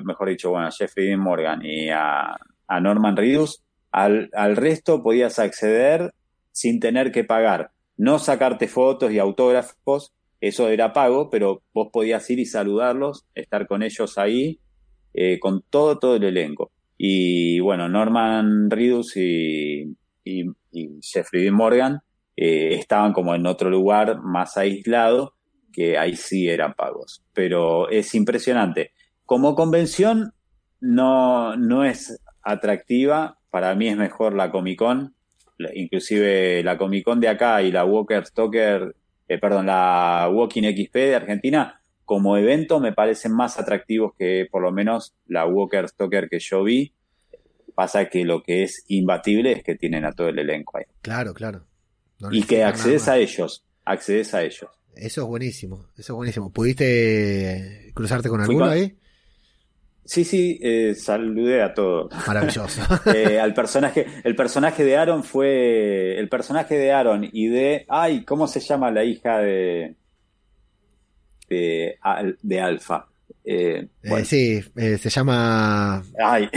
mejor dicho, bueno, a Jeffrey Dean Morgan y a, Norman Reedus, al, al, resto podías acceder sin tener que pagar. No sacarte fotos y autógrafos, eso era pago, pero vos podías ir y saludarlos, estar con ellos ahí, eh, con todo, todo el elenco. Y bueno, Norman Reedus y, y, Jeffrey Dean Morgan eh, estaban como en otro lugar más aislado, que ahí sí eran pagos. Pero es impresionante. Como convención no, no es atractiva, para mí es mejor la Comic Con, inclusive la Comic Con de acá y la Walker Stoker, eh, perdón, la Walking XP de Argentina, como evento me parecen más atractivos que por lo menos la Walker Stoker que yo vi. Pasa que lo que es imbatible es que tienen a todo el elenco ahí. Claro, claro. y que accedes a ellos, accedes a ellos. Eso es buenísimo, eso es buenísimo. ¿Pudiste cruzarte con alguno ahí? Sí, sí, eh, saludé a todos. Maravilloso. Eh, al personaje, el personaje de Aaron fue el personaje de Aaron y de, ay, ¿cómo se llama la hija de de, de Alfa? Eh, sí, se llama. Ay.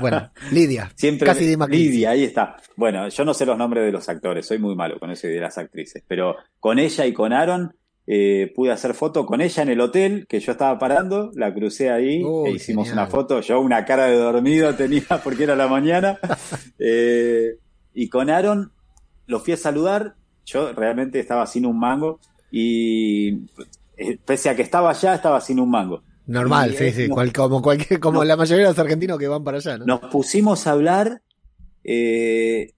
bueno, Lidia. Siempre casi Lidia, ahí está. Bueno, yo no sé los nombres de los actores, soy muy malo con eso y de las actrices, pero con ella y con Aaron eh, pude hacer foto con ella en el hotel que yo estaba parando, la crucé ahí e hicimos una foto. Yo una cara de dormido tenía porque era la mañana. Eh, y con Aaron lo fui a saludar. Yo realmente estaba sin un mango y eh, pese a que estaba allá, estaba sin un mango. Normal, sí, sí, como, cualquier, como la mayoría de los argentinos que van para allá, ¿no? Nos pusimos a hablar eh,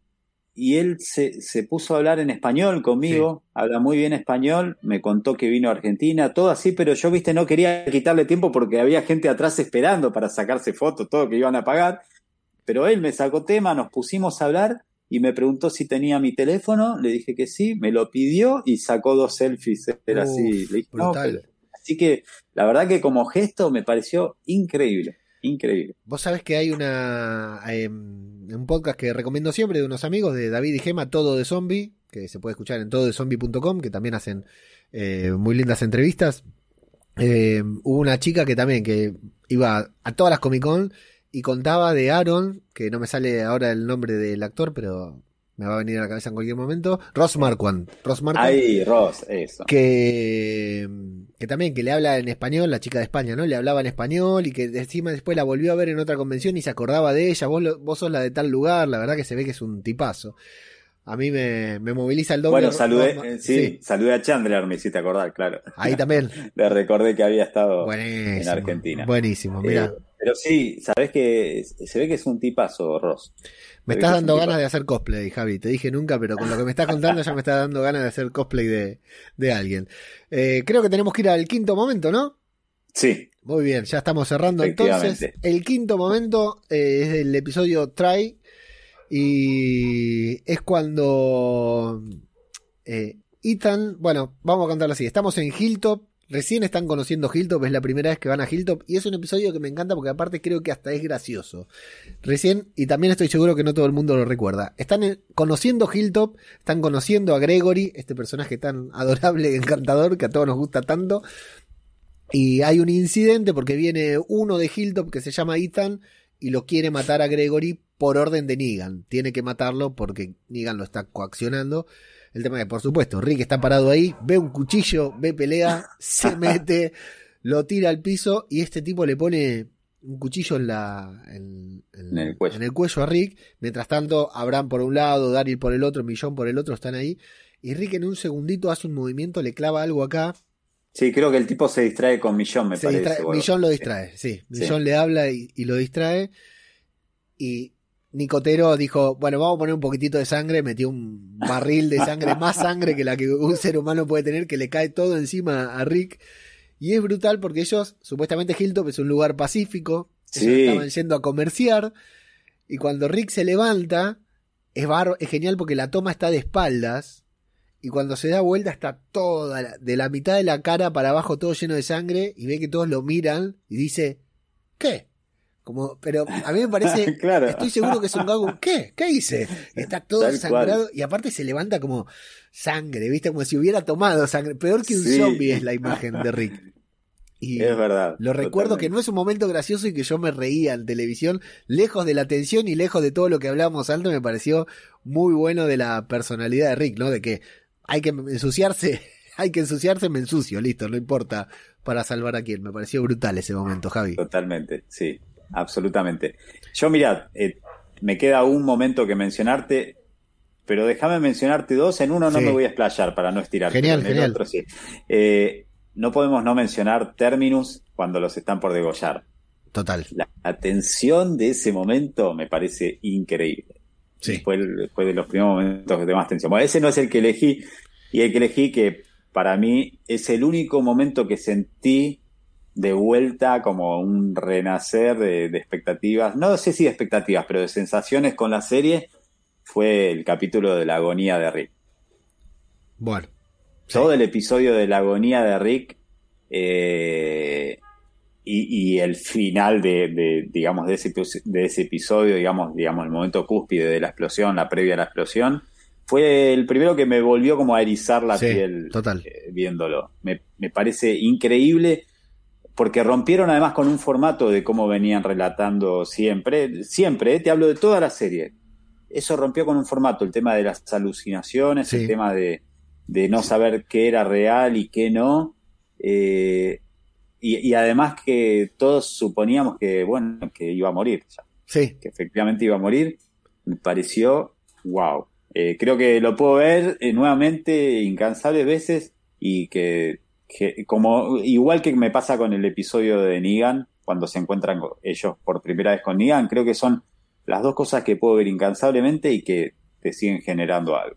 y él se, se, puso a hablar en español conmigo, habla muy bien español, me contó que vino a Argentina, todo así, pero yo, viste, no quería quitarle tiempo porque había gente atrás esperando para sacarse fotos, todo que iban a pagar, pero él me sacó tema, nos pusimos a hablar y me preguntó si tenía mi teléfono, le dije que sí, me lo pidió y sacó dos selfies, era así, le dije, así que la verdad que como gesto me pareció increíble. Increíble. Vos sabés que hay una em, un podcast que recomiendo siempre de unos amigos de David y Gema, Todo de Zombie, que se puede escuchar en tododezombie.com, que también hacen eh, muy lindas entrevistas. Em, hubo una chica que también que iba a todas las Comic Con y contaba de Aaron, que no me sale ahora el nombre del actor, pero me va a venir a la cabeza en cualquier momento. Ross Marquand. Ross Marquand. Ahí, Ross, eso. Que, que también, que le habla en español, la chica de España, ¿no? Le hablaba en español y que encima después la volvió a ver en otra convención y se acordaba de ella. Vos, vos sos la de tal lugar, la verdad que se ve que es un tipazo. A mí me, me moviliza el doble. Bueno, saludé, eh, sí, saludé a Chandler, me hiciste acordar, claro. Ahí también. Le recordé que había estado en Argentina. Buenísimo, mira. Eh, pero sí, sabés que se ve que es un tipazo, Ross. Me estás dando ganas de hacer cosplay, Javi. Te dije nunca, pero con lo que me estás contando ya me está dando ganas de hacer cosplay de, de alguien. Eh, creo que tenemos que ir al quinto momento, ¿no? Sí. Muy bien, ya estamos cerrando entonces. El quinto momento es el episodio Try y es cuando eh, Ethan, bueno, vamos a contarlo así, estamos en Hilltop, recién están conociendo Hilltop, es la primera vez que van a Hilltop y es un episodio que me encanta porque aparte creo que hasta es gracioso. Recién, y también estoy seguro que no todo el mundo lo recuerda, están conociendo Hilltop, están conociendo a Gregory, este personaje tan adorable y encantador que a todos nos gusta tanto. Y hay un incidente porque viene uno de Hilltop que se llama Ethan y lo quiere matar a Gregory por orden de Negan. Tiene que matarlo porque Negan lo está coaccionando. El tema es que, por supuesto, Rick está parado ahí, ve un cuchillo, ve pelea, se mete, lo tira al piso y este tipo le pone un cuchillo en, la, en, el cuello. a Rick. Mientras tanto, Abraham por un lado, Daryl por el otro, Millón por el otro están ahí. Y Rick en un segundito hace un movimiento, le clava algo acá. Sí, creo que el tipo se distrae con Millón, me parece. Millón lo distrae, sí. Millón le habla y, y, lo distrae. Y Nicotero dijo, bueno, vamos a poner un poquitito de sangre, metió un barril de sangre, más sangre que la que un ser humano puede tener, que le cae todo encima a Rick. Y es brutal porque ellos, supuestamente Hilltop es un lugar pacífico, estaban yendo a comerciar, y cuando Rick se levanta, es, es genial porque la toma está de espaldas, y cuando se da vuelta está toda, de la mitad de la cara para abajo todo lleno de sangre, y ve que todos lo miran, y dice, ¿qué? Como, pero a mí me parece, claro. estoy seguro que es un gago. ¿Qué? ¿Qué hice? Está todo sangrado y aparte se levanta como sangre, ¿viste? Como si hubiera tomado sangre. Peor que un zombie es la imagen de Rick. Y es verdad. Lo recuerdo que no es un momento gracioso y que yo me reía en televisión, lejos de la tensión y lejos de todo lo que hablábamos antes, me pareció muy bueno de la personalidad de Rick, ¿no? De que hay que ensuciarse, hay que ensuciarse, me ensucio, listo, no importa para salvar a quién. Me pareció brutal ese momento, Javi. Totalmente, sí absolutamente. Yo, mirad, eh, me queda un momento que mencionarte, pero déjame mencionarte dos. En uno no me voy a explayar para no estirar. Genial, en el otro sí. Eh, no podemos no mencionar Terminus cuando los están por degollar. Total. La atención de ese momento me parece increíble. Sí. Fue, fue de los primeros momentos de más tensión. Bueno, ese no es el que elegí, y el que elegí que para mí es el único momento que sentí de vuelta como un renacer de, expectativas, no sé si de expectativas, pero de sensaciones con la serie, fue el capítulo de la agonía de Rick. Bueno. Todo el episodio de la agonía de Rick eh, y, el final de, digamos, de ese, de ese episodio, digamos, digamos, el momento cúspide de la explosión, la previa a la explosión, fue el primero que me volvió como a erizar la piel total. Eh, viéndolo. Me, me, parece increíble porque rompieron además con un formato de cómo venían relatando siempre, siempre, eh, te hablo de toda la serie. Eso rompió con un formato, el tema de las alucinaciones, el tema de, no saber qué era real y qué no. Eh, y, además que todos suponíamos que, bueno, que iba a morir ya. Sí. Que efectivamente iba a morir. Me pareció, wow. Eh, creo que lo puedo ver nuevamente incansables veces y que como igual que me pasa con el episodio de Negan, cuando se encuentran ellos por primera vez con Negan, creo que son las dos cosas que puedo ver incansablemente y que te siguen generando algo.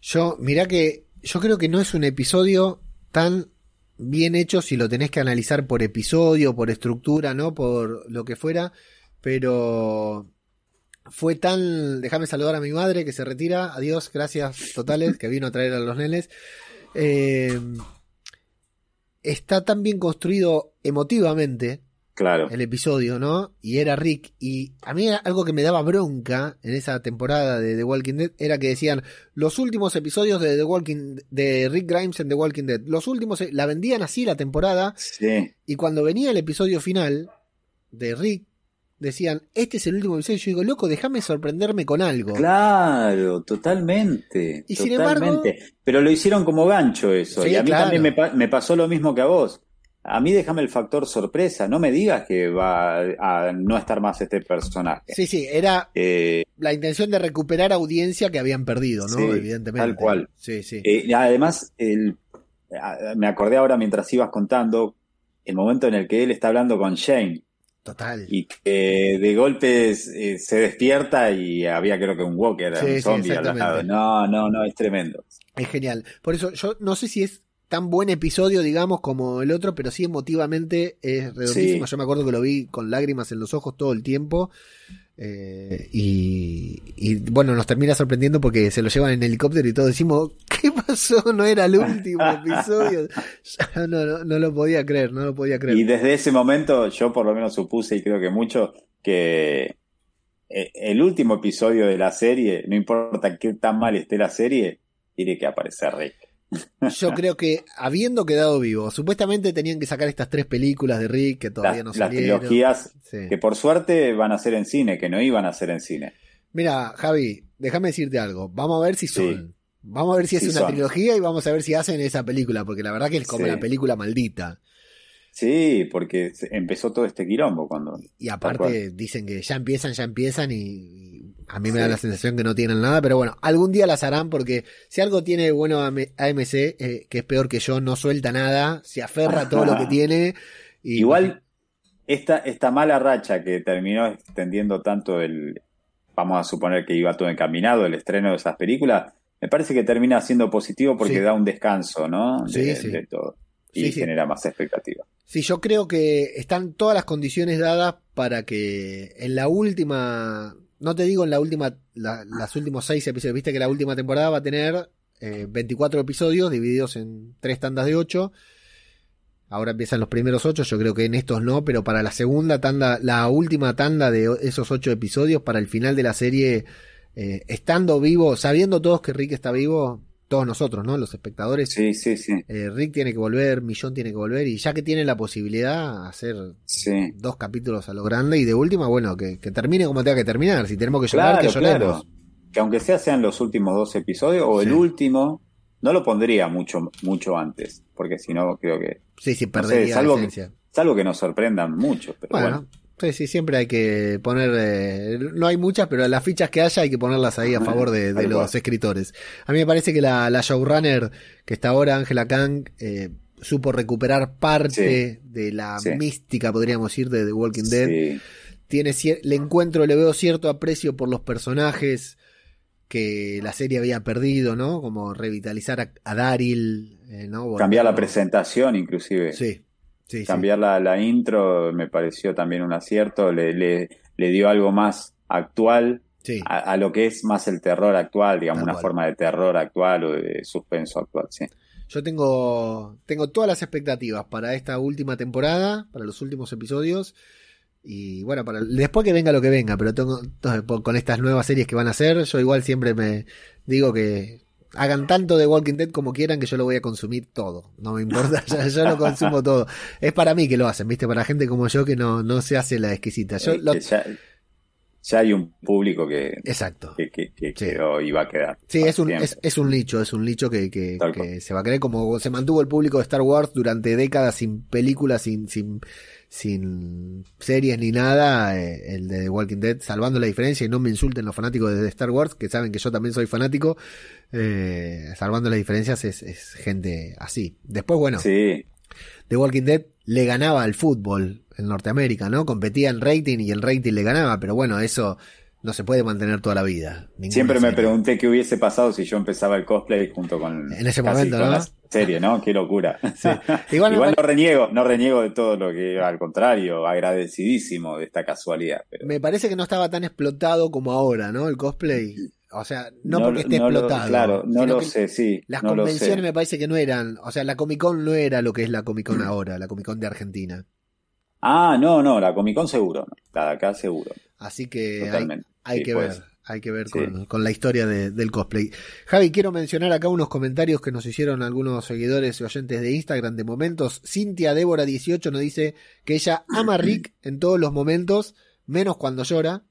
Yo, mira que yo creo que no es un episodio tan bien hecho si lo tenés que analizar por episodio, por estructura, ¿no? Por lo que fuera, pero fue tan... Déjame saludar a mi madre que se retira. Adiós, gracias totales, que vino a traer a los nenes. Eh, está tan bien construido emotivamente claro. el episodio, ¿no? Y era Rick. Y a mí algo que me daba bronca en esa temporada de The Walking Dead era que decían los últimos episodios de The Walking de Rick Grimes en The Walking Dead. Los últimos la vendían así la temporada. Sí. Y cuando venía el episodio final de Rick decían, este es el último episodio. Yo digo, loco, déjame sorprenderme con algo. Claro, totalmente. Y totalmente. sin embargo. Pero lo hicieron como gancho eso. y a mí también me, me, pasó lo mismo que a vos. A mí déjame el factor sorpresa, no me digas que va a no estar más este personaje. Sí, sí, era eh, la intención de recuperar audiencia que habían perdido, ¿no? Evidentemente. Tal cual. Sí, sí. Eh, además, el, me acordé ahora mientras ibas contando el momento en el que él está hablando con Shane. Total. Y que de golpe eh, se despierta y había creo que un walker, un zombie al lado. No, no, no, es tremendo. Es genial. Por eso yo no sé si es tan buen episodio, digamos, como el otro, pero sí emotivamente es redondísimo. Yo me acuerdo que lo vi con lágrimas en los ojos todo el tiempo. Eh, y, bueno, nos termina sorprendiendo porque se lo llevan en helicóptero y todos decimos, ¿qué pasó? No era el último episodio. no, no, no, lo podía creer, no lo podía creer. Y desde ese momento yo por lo menos supuse y creo que mucho que eh, el último episodio de la serie, no importa qué tan mal esté la serie, tiene que aparecer Rick. Yo creo que habiendo quedado vivo, supuestamente tenían que sacar estas tres películas de Rick que todavía no salieron. Las trilogías que por suerte van a ser en cine, que no iban a ser en cine. Mira, Javi, déjame decirte algo. Vamos a ver si son. Vamos a ver si es una trilogía y vamos a ver si hacen esa película, porque la verdad que es como la película maldita. Sí, porque empezó todo este quilombo cuando. Y aparte dicen que ya empiezan, ya empiezan y, a mí me da la sensación que no tienen nada, pero bueno, algún día las harán porque si algo tiene bueno AMC, eh, que es peor que yo, no suelta nada, se aferra a todo lo que tiene. Igual, esta, esta mala racha que terminó extendiendo tanto el, vamos a suponer que iba todo encaminado, el estreno de esas películas, me parece que termina siendo positivo porque da un descanso, ¿no? De, sí, de todo. Y genera más expectativa. Sí, yo creo que están todas las condiciones dadas para que en la última no te digo en la última, las últimos seis episodios, viste que la última temporada va a tener 24 eh, episodios divididos en tres tandas de 8. Ahora empiezan los primeros 8, yo creo que en estos no, pero para la segunda tanda, la última tanda de esos 8 episodios, para el final de la serie, eh, estando vivo, sabiendo todos que Rick está vivo, todos nosotros, ¿no? Los espectadores. Sí, sí, sí. Eh, Rick tiene que volver, Millón tiene que volver, y ya que tiene la posibilidad, hacer dos capítulos a lo grande, y de última, bueno, que, termine como tenga que terminar. Si tenemos que llorar, que lloremos. Que aunque sea sean los últimos dos episodios, o el último, no lo pondría mucho, mucho antes, porque si no, creo que. Sí, sí, perdería salvo, que, salvo que nos sorprendan mucho, pero bueno Sí, sí, siempre hay que poner, eh, no hay muchas, pero las fichas que haya hay que ponerlas ahí a favor de, los escritores. A mí me parece que la, la showrunner que está ahora, Angela Kang, eh, supo recuperar parte de la mística, podríamos decir, de The Walking Dead. Tiene le encuentro, le veo cierto aprecio por los personajes que la serie había perdido, ¿no? Como revitalizar a, Daryl, eh, ¿no? Cambiar la presentación, inclusive. Sí. Cambiar La, intro me pareció también un acierto, le, le, dio algo más actual a, lo que es más el terror actual, digamos, una forma de terror actual o de suspenso actual, sí. Yo tengo, tengo todas las expectativas para esta última temporada, para los últimos episodios. Y bueno, para después que venga lo que venga, pero tengo con estas nuevas series que van a hacer, yo igual siempre me digo que hagan tanto de Walking Dead como quieran que yo lo voy a consumir todo. No me importa, yo, lo consumo todo. Es para mí que lo hacen, ¿viste? Para gente como yo que no, no se hace la exquisita. Yo ya hay un público que, Exacto. que, que, que quedó y va a quedar. Sí, es un, es, es, un nicho, es un nicho que, que, que se va a creer como se mantuvo el público de Star Wars durante décadas sin películas, sin, sin, sin series ni nada, eh, el de The Walking Dead, salvando la diferencia, y no me insulten los fanáticos de Star Wars, que saben que yo también soy fanático, eh, salvando las diferencias es, es, gente así. Después, bueno, sí. The Walking Dead le ganaba al fútbol en Norteamérica, ¿no? Competía en rating y el rating le ganaba, pero bueno, eso no se puede mantener toda la vida. Siempre me pregunté qué hubiese pasado si yo empezaba el cosplay junto con, en ese momento, ¿no? la serie, ¿no? Qué locura. Sí. Igual, Igual no reniego, no reniego de todo lo que, al contrario, agradecidísimo de esta casualidad. Pero... Me parece que no estaba tan explotado como ahora, ¿no? El cosplay. O sea, no, porque esté no explotado. Lo, claro, no lo sé, sí. Las no convenciones me parece que no eran. O sea, la Comic Con no era lo que es la Comic Con ahora, la Comic Con de Argentina. Ah, no, no, la Comic Con seguro, la de acá seguro. Así que Totalmente. hay, hay sí, que ver. Hay que ver con, sí. con la historia de, del cosplay. Javi, quiero mencionar acá unos comentarios que nos hicieron algunos seguidores y oyentes de Instagram de momentos. Cintia Débora 18 nos dice que ella ama a Rick en todos los momentos, menos cuando llora.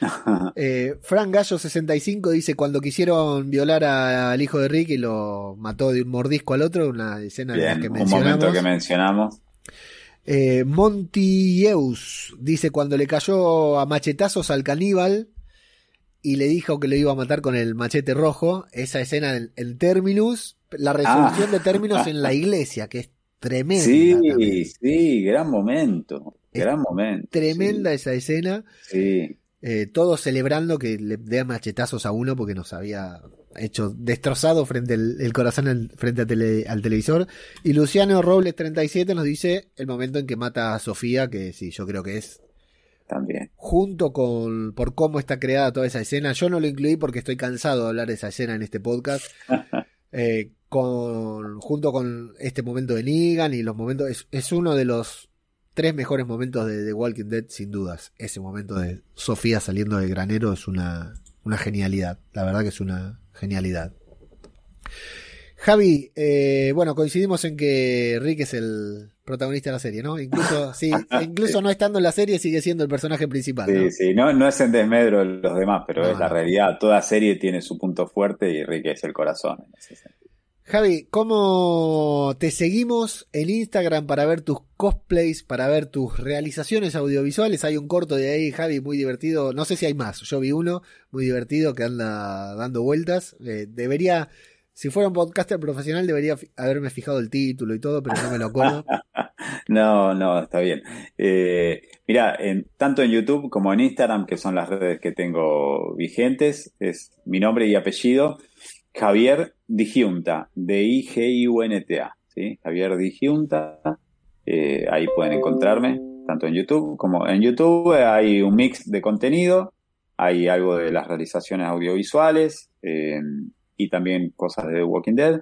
Eh, Frank Gallo 65 dice cuando quisieron violar al hijo de Rick y lo mató de un mordisco al otro, una escena Bien, que un mencionamos. momento que mencionamos. Eh, Montieus dice cuando le cayó a machetazos al caníbal y le dijo que lo iba a matar con el machete rojo, esa escena en, en Terminus, la resolución Ah. de Terminus en la iglesia, que es tremenda. Sí, también. sí, gran momento. Es Gran momento. Tremenda esa escena. Sí, Eh, todos celebrando que le dé machetazos a uno porque nos había hecho destrozado frente al el corazón al- frente tele- al televisor. Y Luciano Robles 37 nos dice el momento en que mata a Sofía, que sí, yo creo que es también. junto con por cómo está creada toda esa escena. Yo no lo incluí porque estoy cansado de hablar de esa escena en este podcast. Eh, con junto con este momento de Negan y los momentos es, es uno de los tres mejores momentos de The Walking Dead sin dudas. Ese momento de Sofía saliendo del granero es una una genialidad. La verdad que es una genialidad. Javi, eh, bueno, coincidimos en que Rick es el protagonista de la serie, ¿no? Incluso, sí, incluso no estando en la serie sigue siendo el personaje principal. ¿no? Sí, sí, no, no es en desmedro de los demás, pero No, es la realidad. Toda serie tiene su punto fuerte y Rick es el corazón. en ese sentido. Javi, ¿cómo te seguimos en Instagram para ver tus cosplays, para ver tus realizaciones audiovisuales? Hay un corto de ahí, Javi, muy divertido. No sé si hay más. Yo vi uno muy divertido que anda dando vueltas. Eh, debería, si fuera un podcaster profesional, debería haberme fijado el título y todo, pero no me lo acuerdo. No, no, está bien. Eh, mira, en, tanto en YouTube como en Instagram, que son las redes que tengo vigentes, es mi nombre y apellido, Javier Digiunta, D-I-G-I-U-N-T-A, ¿sí? Javier Digiunta, eh, ahí pueden encontrarme, tanto en YouTube como en YouTube hay un mix de contenido, hay algo de las realizaciones audiovisuales eh, y también cosas de The Walking Dead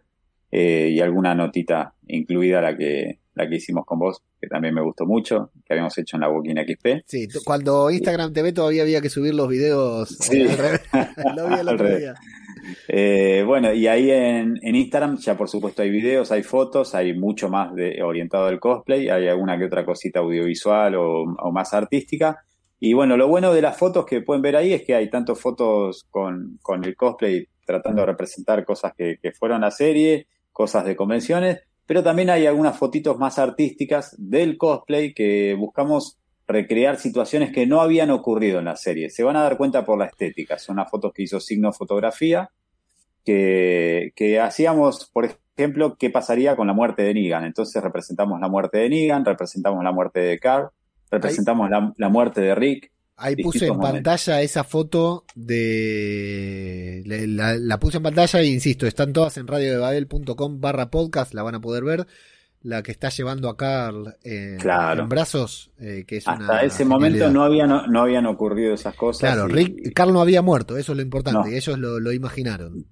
eh, y alguna notita incluida la que la que hicimos con vos, que también me gustó mucho, que habíamos hecho en la Walking XP. Sí, cuando Instagram TV todavía había que subir los videos. Sí. al revés. Lo vi el otro día. Eh, bueno, y ahí en, en Instagram ya por supuesto hay videos, hay fotos, hay mucho más orientado al cosplay, hay alguna que otra cosita audiovisual o, más artística. Y bueno, lo bueno de las fotos que pueden ver ahí es que hay tanto fotos con, con el cosplay tratando de representar cosas que, que fueron a serie, cosas de convenciones, pero también hay algunas fotitos más artísticas del cosplay que buscamos recrear situaciones que no habían ocurrido en la serie. Se van a dar cuenta por la estética. Son las fotos que hizo Signo Fotografía, que, que hacíamos, por ejemplo, qué pasaría con la muerte de Negan. Entonces representamos la muerte de Negan, representamos la muerte de Carl, representamos la, la muerte de Rick. Ahí puse en momentos. pantalla esa foto de... La, la puse en pantalla e insisto, están todas en radiodebabel.com barra podcast, la van a poder ver. La que está llevando a Carl en, Claro. en brazos, eh, que es Hasta una ese momento no, había, no, no habían ocurrido esas cosas. Claro, y- Rick, Carl no había muerto, eso es lo importante, No. ellos lo, lo imaginaron.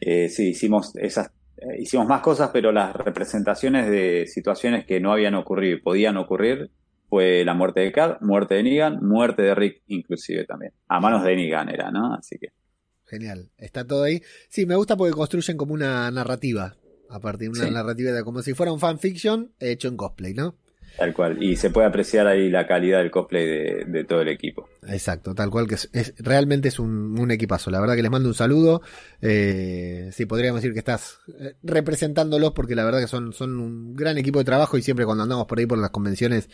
Eh, sí, hicimos esas, eh, hicimos más cosas, pero las representaciones de situaciones que no habían ocurrido, y podían ocurrir, fue la muerte de Carl, muerte de Negan, muerte de Rick, inclusive también. A manos de Negan era, ¿no? Así que. Genial, está todo ahí. Sí, me gusta porque construyen como una narrativa, a partir de una Sí. narrativa de como si fuera un fanfiction hecho en cosplay, ¿no? Tal cual. Y se puede apreciar ahí la calidad del cosplay de, todo el equipo. Exacto, tal cual que es, realmente es un, equipazo. La verdad que les mando un saludo. Eh, sí, podríamos decir que estás eh, representándolos porque la verdad que son, son un gran equipo de trabajo y siempre cuando andamos por ahí por las convenciones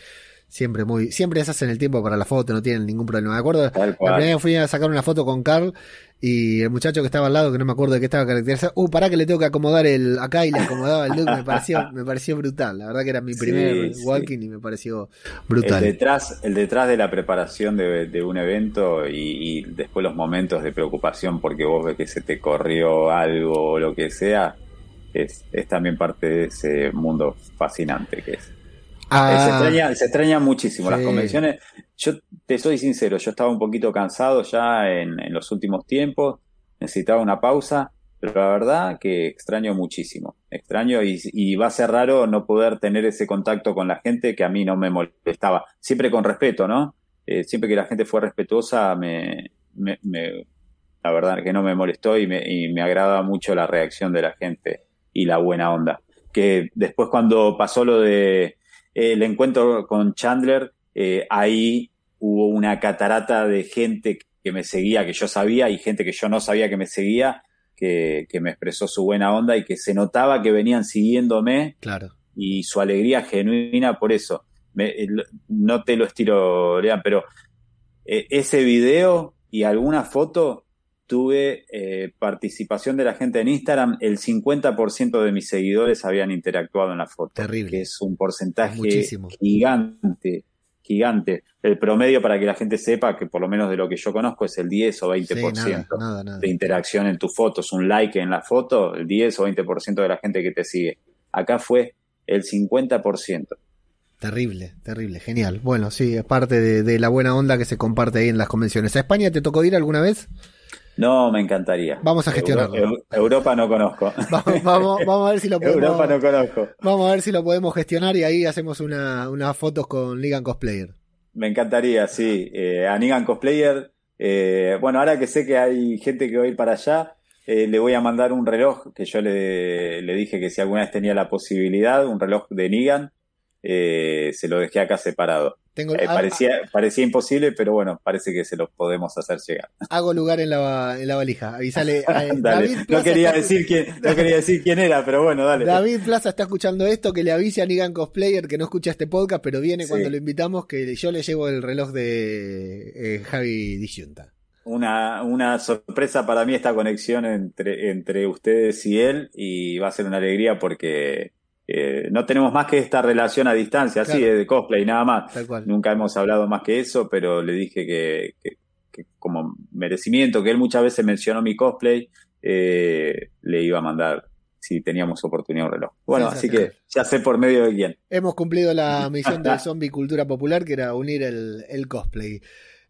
siempre muy, siempre se hacen el tiempo para la foto, no tienen ningún problema. Me acuerdo, la primera vez fui a sacar una foto con Carl y el muchacho que estaba al lado, que no me acuerdo de qué estaba caracterizado, uh, pará que le tengo que acomodar el, acá y le acomodaba el look, me pareció, me pareció brutal. La verdad que era mi primer walking y me pareció brutal. El detrás, el detrás de la preparación de, un evento y, después los momentos de preocupación porque vos ves que se te corrió algo o lo que sea, es, es también parte de ese mundo fascinante que es. Ah. se, extraña, muchísimo las convenciones. Yo te soy sincero, yo estaba un poquito cansado ya en, los últimos tiempos, necesitaba una pausa, pero la verdad que extraño muchísimo. Extraño y, va a ser raro no poder tener ese contacto con la gente que a mí no me molestaba. Siempre con respeto, ¿no? Eh, siempre que la gente fue respetuosa, me, la verdad que no me molestó y me, y me agrada mucho la reacción de la gente y la buena onda. Que después cuando pasó lo de el encuentro con Chandler, eh, ahí hubo una catarata de gente que me seguía, que yo sabía, y gente que yo no sabía que me seguía, que, me expresó su buena onda y que se notaba que venían siguiéndome. Claro. Y su alegría genuina por eso. no te lo estiro, Lean, pero eh, ese video y alguna foto tuve eh, participación de la gente en Instagram, el 50% de mis seguidores habían interactuado en la foto. Terrible. Que es un porcentaje gigante, gigante. El promedio, para que la gente sepa, que por lo menos de lo que yo conozco, es el 10 o 20% de interacción en tus fotos. Un like en la foto, el 10 o 20% de la gente que te sigue. Acá fue el 50%. Terrible, terrible, genial. Bueno, sí, es parte de, de, la buena onda que se comparte ahí en las convenciones. ¿A España te tocó ir alguna vez? No, me encantaría. Vamos a gestionarlo. Europa no conozco. Vamos, vamos, a ver si lo podemos. Europa no conozco. Vamos a ver si lo podemos gestionar y ahí hacemos unas una fotos con Ligan Cosplayer. Me encantaría, sí. Eh, a Nigan Cosplayer. Eh, bueno, ahora que sé que hay gente que va a ir para allá, eh, le voy a mandar un reloj que yo le, le, dije que si alguna vez tenía la posibilidad, un reloj de Nigan, eh, se lo dejé acá separado. Eh, parecía, parecía imposible, pero bueno, parece que se lo podemos hacer llegar. Hago lugar en la, en la valija. Avisale. David no, quería decir quién, no quería decir quién era, pero bueno, dale. David Plaza está escuchando esto, que le avise a Nigan Cosplayer que no escucha este podcast, pero viene cuando lo invitamos, que yo le llevo el reloj de eh, Javi Disyunta. Una, una sorpresa para mí esta conexión entre, entre ustedes y él, y va a ser una alegría porque eh, no tenemos más que esta relación a distancia, así de cosplay, nada más. Nunca hemos hablado más que eso, pero le dije que, como merecimiento, que él muchas veces mencionó mi cosplay, eh, le iba a mandar si teníamos oportunidad un reloj. Bueno, así que ya sé por medio de quién. Hemos cumplido la misión de Zombie Cultura Popular, que era unir el, el cosplay.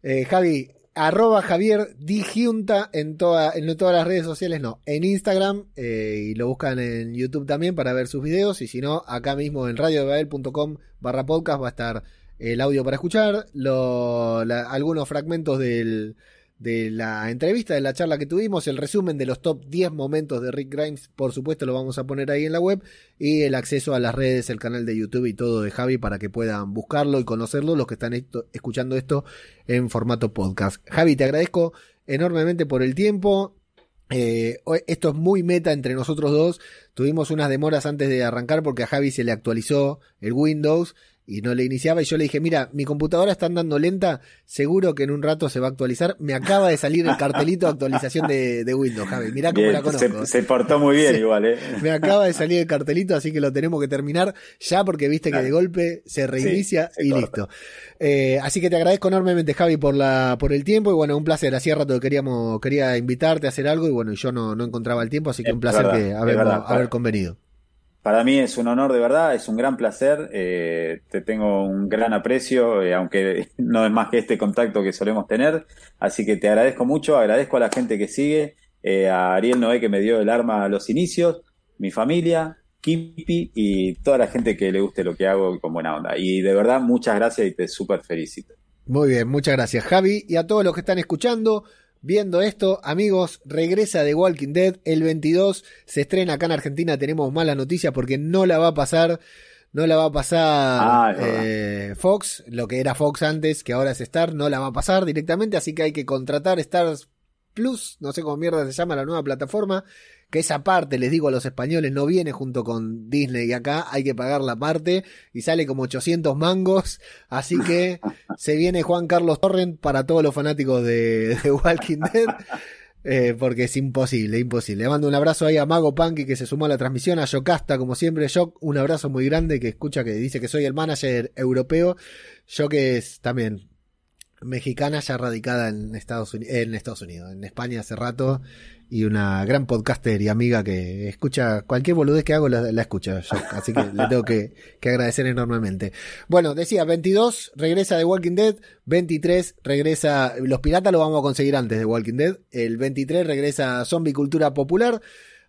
Eh, Javi, arroba Javier Dijunta en, toda, en todas las redes sociales, no, en Instagram eh, y lo buscan en YouTube también para ver sus videos y si no, acá mismo en radiodebabel.com barra podcast va a estar el audio para escuchar, algunos fragmentos del, de la entrevista, de la charla que tuvimos, el resumen de los top 10 momentos de Rick Grimes, por supuesto lo vamos a poner ahí en la web, y el acceso a las redes, el canal de YouTube y todo de Javi para que puedan buscarlo y conocerlo los que están escuchando esto en formato podcast. Javi, te agradezco enormemente por el tiempo. Eh, esto es muy meta entre nosotros dos. Tuvimos unas demoras antes de arrancar porque a Javi se le actualizó el Windows y no le iniciaba y yo le dije, mira, mi computadora está andando lenta, seguro que en un rato se va a actualizar. Me acaba de salir el cartelito de actualización de, Windows, Javi. Mirá cómo la conozco. Se, portó muy bien igual, ¿eh? Me acaba de salir el cartelito, así que lo tenemos que terminar ya porque viste que de golpe se reinicia y listo. Eh, así que te agradezco enormemente, Javi, por la, por el tiempo y bueno, un placer. Hacía rato que queríamos, quería invitarte a hacer algo y bueno, yo no, no encontraba el tiempo, así que un placer que haber convenido. Para mí es un honor de verdad, es un gran placer, eh, te tengo un gran aprecio, eh, aunque no es más que este contacto que solemos tener, así que te agradezco mucho, agradezco a la gente que sigue, eh, a Ariel Noé que me dio el arma a los inicios, mi familia, Kipi y toda la gente que le guste lo que hago con buena onda. Y de verdad, muchas gracias y te súper felicito. Muy bien, muchas gracias Javi y a todos los que están escuchando viendo esto, amigos, regresa de Walking Dead el 22, se estrena acá en Argentina, tenemos mala noticia porque no la va a pasar no la va a pasar Ah, eh, Fox, lo que era Fox antes, que ahora es Star, no la va a pasar directamente, así que hay que contratar Stars Plus, no sé cómo mierda se llama la nueva plataforma, que esa parte, les digo a los españoles, no viene junto con Disney y acá hay que pagar la parte y sale como 800 mangos, así que se viene Juan Carlos Torrent para todos los fanáticos de, de Walking Dead. Eh, porque es imposible, imposible. Le mando un abrazo ahí a Mago Punky que se sumó a la transmisión, a Yocasta, como siempre, Yoc, un abrazo muy grande que escucha que dice que soy el manager europeo. Yo que es también mexicana ya radicada en Estados, Uni- en Estados Unidos, en España hace rato, y una gran podcaster y amiga que escucha cualquier boludez que hago la, escucha, Yoc, así que le tengo que, que agradecer enormemente. Bueno, decía, 22 regresa de Walking Dead, 23 regresa, los piratas lo vamos a conseguir antes de Walking Dead, el 23 regresa Zombie Cultura Popular,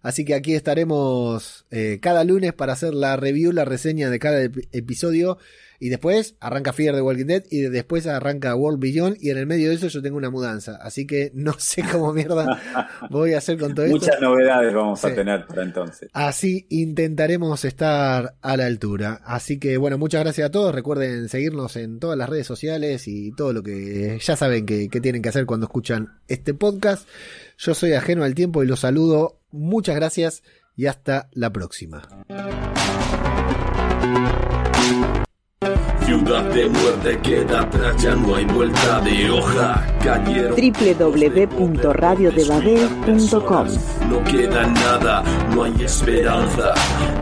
así que aquí estaremos eh, cada lunes para hacer la review, la reseña de cada ep- episodio, y después arranca Fear de Walking Dead, y después arranca World Beyond, y en el medio de eso yo tengo una mudanza, así que no sé cómo mierda voy a hacer con todo esto. Muchas novedades vamos Sí. a tener para entonces. Así intentaremos estar a la altura. Así que bueno, muchas gracias a todos. Recuerden seguirnos en todas las redes sociales y todo lo que ya saben que, que tienen que hacer cuando escuchan este podcast. Yo soy ajeno al tiempo y los saludo. Muchas gracias y hasta la próxima. Ciudad de muerte queda atrás, ya no hay vuelta de hoja. Cayeron www.radiodebabel.com No queda nada, no hay esperanza.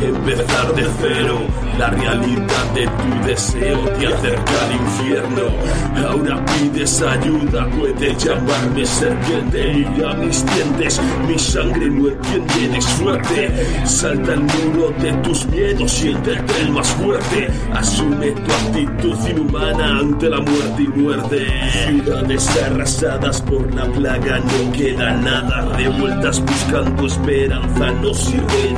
empezar de cero. La realidad de tu deseo te acerca al infierno. Ahora pides ayuda, puedes llamarme serpiente. Mira mis dientes, mi sangre no entiende de suerte. Salta el muro de tus miedos, siéntete el más fuerte. Asume tu actitud inhumana ante la muerte y muerte. Ciudades arrasadas por la plaga, no queda nada. Revueltas buscando esperanza, no sirve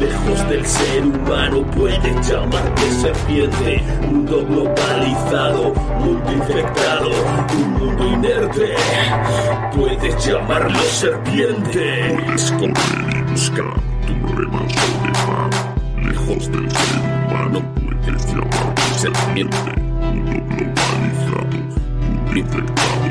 Lejos del ser humano puedes llamarte serpiente. Mundo globalizado, mundo infectado, un mundo inerte. Puedes llamarlo serpiente. Y buscar tu paz. Lejos del ser humano puedes llamarte serpiente. Mundo globalizado, mundo infectado.